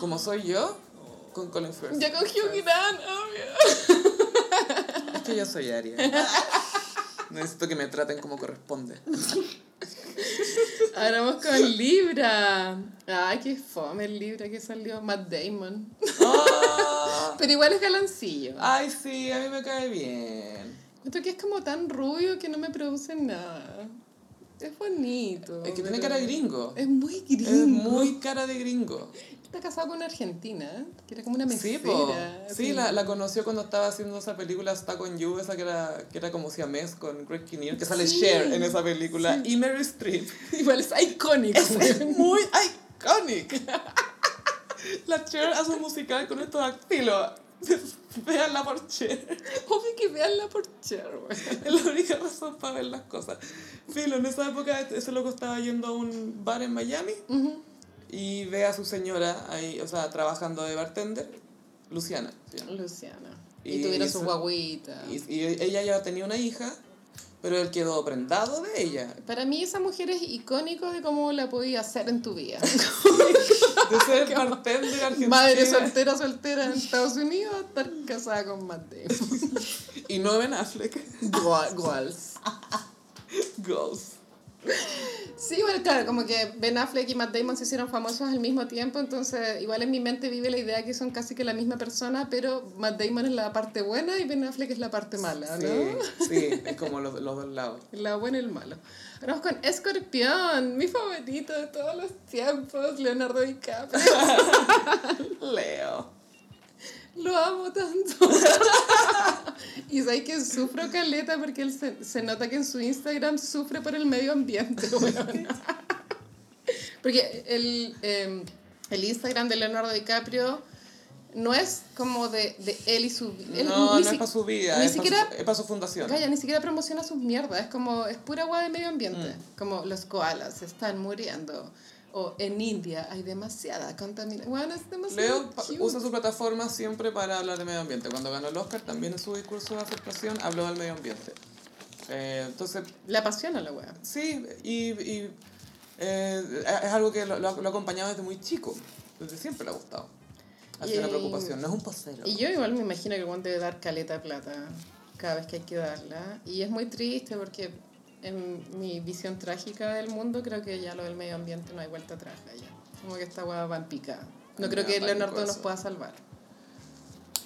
Como soy yo, con Colin Firth. Ya con Hugh Grant, obvio. Es que yo soy Aria. Necesito que me traten como corresponde. Ahora vamos con Libra. Ay, qué fome el Libra que salió Matt Damon. Ah, Pero igual es galancillo. Ay, sí, a mí me cae bien. Siento que es como tan rubio que no me produce nada. Es bonito. Es que tiene cara de gringo. Es muy gringo. Es muy cara de gringo. Está casado con una argentina, que era como una Sí, mesera. po. así. Sí, la, la conoció cuando estaba haciendo esa película Stuck on You, esa que era, que era como siamés con Greg Kinnear, que sale Sí. Cher en esa película, y Mary Streep. Igual es icónico. Es muy iconic. La Cher hace un musical con estos dactilos. Veanla por Cher. Obvio que veanla por Cher, güey. Es la única razón para ver las cosas. Filo, en esa época ese loco estaba yendo a un bar en Miami y ve a su señora ahí, o sea, trabajando de bartender, Luciana. llama. Luciana. Y, Y tuvieron su guaguita. Y, y ella ya tenía una hija, pero él quedó prendado de ella. Para mí esa mujer es icónico de cómo la podía hacer en tu vida. De ser bartender argentina. Madre soltera, soltera en Estados Unidos, estar casada con Damon. Y no Ben Affleck. Guals. Goals. Sí, bueno, claro, como que Ben Affleck y Matt Damon se hicieron famosos al mismo tiempo, entonces igual en mi mente vive la idea que son casi que la misma persona, pero Matt Damon es la parte buena y Ben Affleck es la parte mala, Sí, ¿no? sí, es como los, los dos lados. La buena y el malo. Vamos con Escorpión, mi favorito de todos los tiempos, Leonardo DiCaprio. Leo. Lo amo tanto. y sabes que sufro caleta porque él se, se nota que en su Instagram sufre por el medio ambiente, weón. porque el, eh, el Instagram de Leonardo DiCaprio no es como de, de él y su él no, no si- es para su vida, Ni es siquiera, para su, es para su fundación. calla, ni siquiera promociona sus mierdas. Es como, es pura agua de medio ambiente. Mm. Como los koalas se están muriendo. O en India hay demasiada contaminación. Bueno, es demasiado Leo usa su plataforma siempre para hablar de medio ambiente. Cuando ganó el Oscar, también en su discurso de aceptación habló del medio ambiente. Eh, entonces, Le apasiona la wea. sí, y, y, eh, es algo que lo, lo ha lo ha acompañado desde muy chico. Desde siempre le ha gustado. Ha sido una Y- preocupación, no es un pasero. Y yo igual me imagino que el debe dar caleta de plata cada vez que hay que darla. Y es muy triste porque en mi visión trágica del mundo creo que ya lo del medio ambiente no hay vuelta atrás ya. Como que esta hueá va en picada. No creo que Leonardo nos pueda salvar.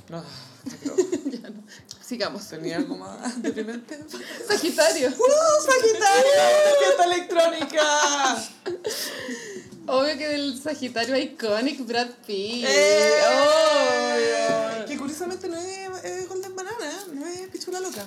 No, no. Ya no. Sigamos. ¿Tenía algo más deprimente? Sagitario. ¡Uh, Sagitario! ¡Fiesta electrónica! Obvio que del Sagitario iconic Brad Pitt. ¡Eh! Obvio. Que curiosamente no es, es Pichula Loca.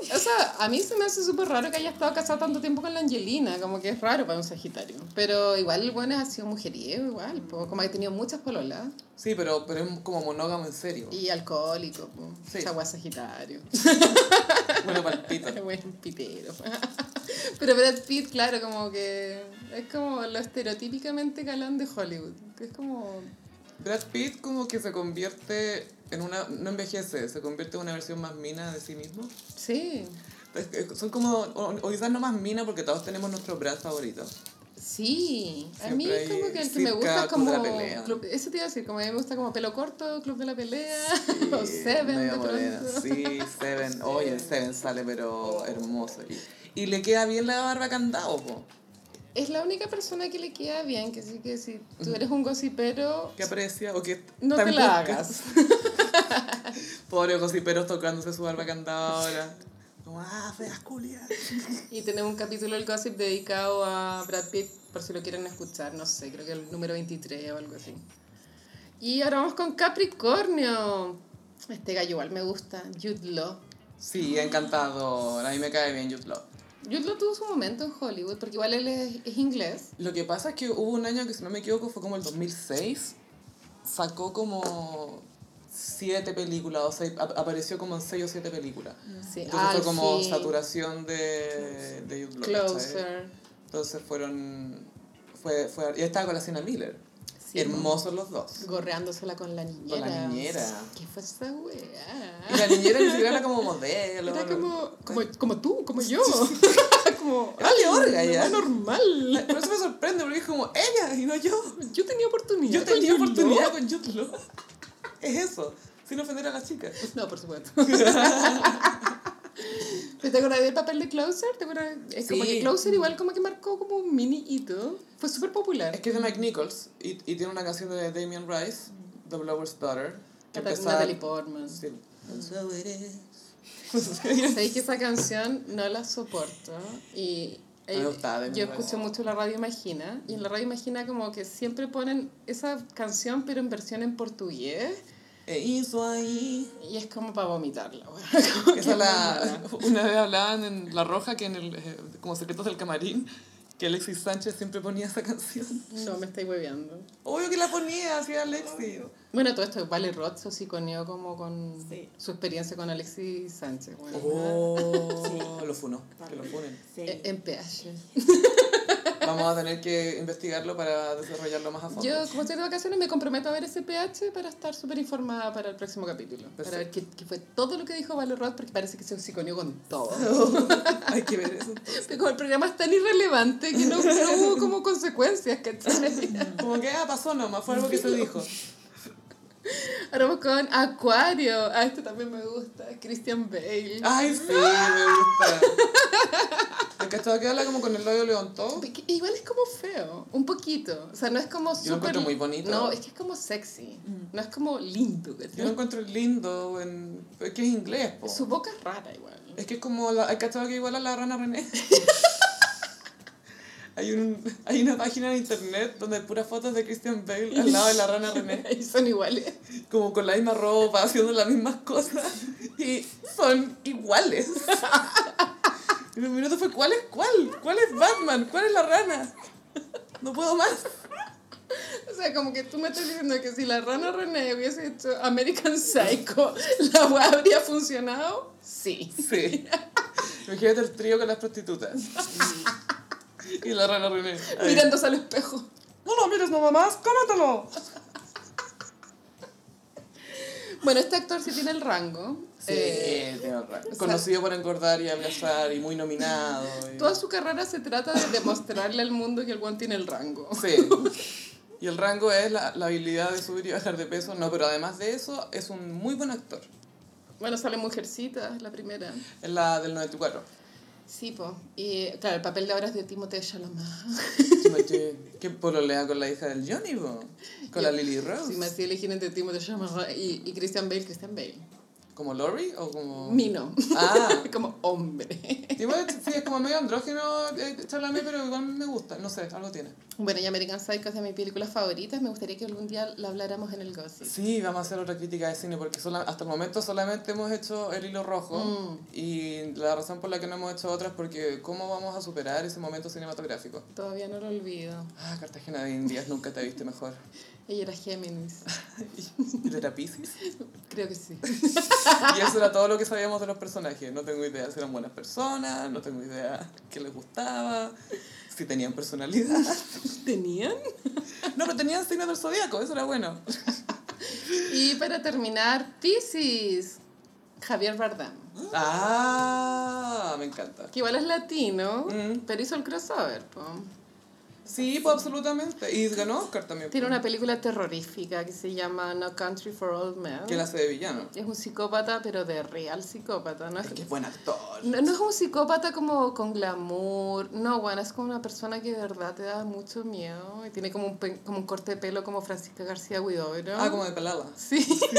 O sea, a mí se me hace súper raro que haya estado casado tanto tiempo con la Angelina, como que es raro para un Sagitario. Pero igual el bueno ha sido mujeriego, igual, po, como que ha tenido muchas pololas. Sí, pero, pero es como monógamo en serio. Y alcohólico, po. Sí. Esa guay Sagitario. Bueno, palpito. Buen pitero. Pero Brad Pitt, claro, como que es como lo estereotípicamente galán de Hollywood. que Es como... Brad Pitt como que se convierte en una... No envejece, se convierte en una versión más mina de sí mismo. Sí, Es Son como... O, o quizás no más mina porque todos tenemos nuestro Brad favorito. sí. A mí Siempre hay como que el que me gusta es Club de como... la Pelea. club- eso te iba a decir, como a mí me gusta como pelo corto, Club de la Pelea, o Seven de pronto. Sí, Seven. Oye, el Seven sale pero hermoso. Y, y le queda bien la barba candado, po. Es la única persona que le queda bien, que sí que si tú eres un gossipero, Que aprecia o que no te la hagas. Pobre gossiperos tocándose su barba. Como, ah, feas culias. Y tenemos un capítulo del gossip dedicado a Brad Pitt, por si lo quieren escuchar, no sé, creo que el número 23 o algo así. Y ahora vamos con Capricornio. Este gallo igual me gusta, Jude Law. Sí, encantador. A mí me cae bien Jude Law. Jude tuvo su momento en Hollywood, porque igual él es, es inglés. Lo que pasa es que hubo un año que, si no me equivoco, fue como el 2006. Sacó como siete películas, o sea, ap- apareció como en seis o siete películas. Sí, Entonces fue como Alfie, saturación de, de Jude. Closer. Entonces fueron... Fue, fue, y estaba con la Sienna Miller. Sí, Hermosos los dos. Gorreándosela con la niñera. Con la niñera. ¿Qué fue esa weá? Y la niñera ni siquiera era como modelo. Era como, como, como tú, como yo. como, Georgia, una ya. normal. Pero eso me sorprende porque es como ella y no yo. Yo tenía oportunidad. Yo tenía con oportunidad con Law. Es eso, sin ofender a las chicas. No, por supuesto. ¿Te acuerdas del papel de Closer? ¿Te acuerdas? Es como Sí. que Closer igual como que marcó como un mini hito. Fue súper popular. Es que es de Mike Nichols y, y tiene una canción de Damien Rice, The Blower's Daughter. Que empezaba- Natalie Portman. Sí. So it is. Sabéis que esa canción no la soporto y me gustaba yo Rice. escucho mucho la radio Imagina y en la radio Imagina como que siempre ponen esa canción pero en versión en portugués E hizo ahí. y es como para vomitarla. Esa la, una vez hablaban en La Roja que en el, eh, como secretos del camarín, que Alexis Sánchez siempre ponía esa canción. No, me estáis hueveando. Obvio que la ponía, hacía Alexis. Bueno, todo esto, Vale Roth se coneó como con Sí. su experiencia con Alexis Sánchez. Bueno, Oh, lo funó, que lo funen. Sí. e- En PH. Vamos a tener que investigarlo para desarrollarlo más a fondo. Yo, como estoy de vacaciones, me comprometo a ver ese PH para estar súper informada para el próximo capítulo. Para ver qué, qué fue todo lo que dijo Vale Roth, porque parece que se psiconeó con todo. Hay que ver eso. Pero como el programa es tan irrelevante que no, no hubo como consecuencias, ¿cachai? Como que ah, pasó nomás, fue algo que se dijo. Ahora vamos con Acuario. Ah, este también me gusta. Christian Bale. Ay, sí, me gusta. El que habla como con el labio levantado. Que Igual es como feo, un poquito. O sea, no es como Yo lo súper... encuentro muy bonito. No, es que es como sexy. No es como lindo, Yo lo encuentro lindo, en... es que es inglés, po. Su boca es rara igual. Es que es como, la... ¿hay cachado que igual a la rana René? hay, un... hay una página de internet donde hay puras fotos de Christian Bale al lado de la rana René. Y son iguales. Como con la misma ropa, haciendo las mismas cosas. Y son iguales. Y los minutos fue, ¿cuál es cuál? ¿Cuál es Batman? ¿Cuál es la rana? No puedo más. O sea, como que tú me estás diciendo que si la rana René hubiese hecho American Psycho, ¿la weá habría funcionado? Sí. Sí. Imagínate el trío con las prostitutas. Y la rana René. Ahí. Mirándose al espejo. No lo mires nomás más, cómetelo. Bueno, este actor sí tiene el rango. Sí, Eh, tiene razón. sea- Conocido por engordar y abrazar y muy nominado. y- toda su carrera se trata de demostrarle al mundo que el one tiene el rango. Sí. Y el rango es la, la habilidad de subir y bajar de peso. No, pero además de eso, es un muy buen actor. Bueno, sale Mujercita, la primera. Es la del 94. Sí, po. Y claro, el papel de ahora es de Timothée Chalamet. Que pololea con la hija del Johnny, po. Con la Lily Rose. Si me hacía elegir entre Timothée Chalamet y, y Christian Bale, Christian Bale. ¿Como Lori o como...? Mino. Ah. como hombre. Sí, es como medio andrógeno eh, Chalamet, pero igual me gusta. No sé, algo tiene. Bueno, y American Psycho es de mis películas favoritas. Me gustaría que algún día la habláramos en el Gossip. Sí, vamos a hacer otra crítica de cine porque sola- hasta el momento solamente hemos hecho El Hilo Rojo Mm. y la razón por la que no hemos hecho otras es porque ¿cómo vamos a superar ese momento cinematográfico? Todavía no lo olvido. Ah, Cartagena de Indias, nunca te viste mejor. Ella era Géminis. ¿Y era Pisces? Creo que sí. Y eso era todo lo que sabíamos de los personajes. No tengo idea si eran buenas personas, no tengo idea qué les gustaba, si tenían personalidad. ¿Tenían? No, pero tenían signos del zodiaco, eso era bueno. Y para terminar, Pisces. Javier Bardem. Ah, me encanta. Que igual es latino, Mm. pero hizo el crossover. po. Sí, pues absolutamente. Y ganó Oscar también. Tiene una película terrorífica que se llama No Country for Old Men. Que él hace de villano. Es un psicópata, pero de real psicópata. No es, Es que es buen actor. no, no es un psicópata como con glamour. No, bueno, es como una persona que de verdad te da mucho miedo. Y tiene como un, pe- como un corte de pelo como Francisca García Huidobro. Ah, como de pelada. Sí.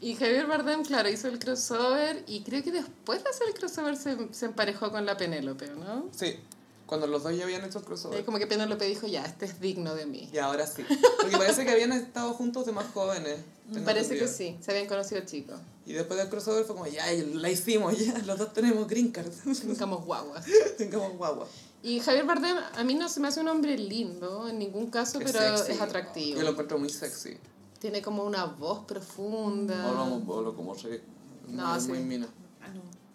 y Javier Bardem, claro, hizo el crossover y creo que después de hacer el crossover se, se emparejó con la Penélope, ¿no? Sí, cuando los dos ya habían hecho el crossover. como que Penélope dijo, ya, este es digno de mí. Y ahora sí. Porque parece que habían estado juntos de más jóvenes. Parece que sí, se habían conocido chicos. Y después del crossover fue como, ya, la hicimos, ya, los dos tenemos green card. Tengamos guaguas. Tengamos guagua. Y Javier Bardem, a mí no se me hace un hombre lindo en ningún caso, Es pero sexy. es atractivo. Yo lo encuentro muy sexy. Tiene como una voz profunda. Hablamos bolo, como se. No, muy, sí. muy mina.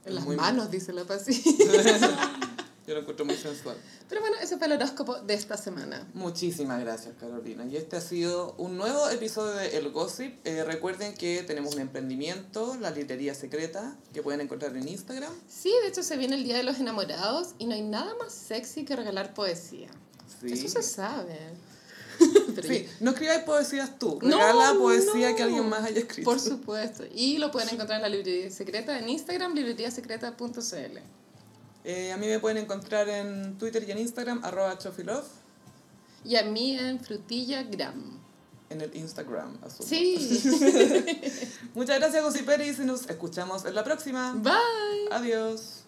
En las muy manos, dice la Pasi. Yo lo encuentro muy sensual. Pero bueno, ese fue el horóscopo de esta semana. Muchísimas gracias, Carolina. Y este ha sido un nuevo episodio de El Gossip. Eh, recuerden que tenemos un emprendimiento, la librería secreta, que pueden encontrar en Instagram. Sí, de hecho se viene el Día de los Enamorados y no hay nada más sexy que regalar poesía. Sí. Eso se sabe. Sí, no escribáis poesías tú. No, Regala poesía no. que alguien más haya escrito. Por supuesto. Y lo pueden encontrar en la librería secreta en Instagram, libreriasecreta.cl. Eh, a mí me pueden encontrar en Twitter y en Instagram, arroba chofilove, Y a mí en frutillagram. en el Instagram. asumo. Sí. Muchas gracias, Gossiperis, y nos escuchamos en la próxima. Bye. Adiós.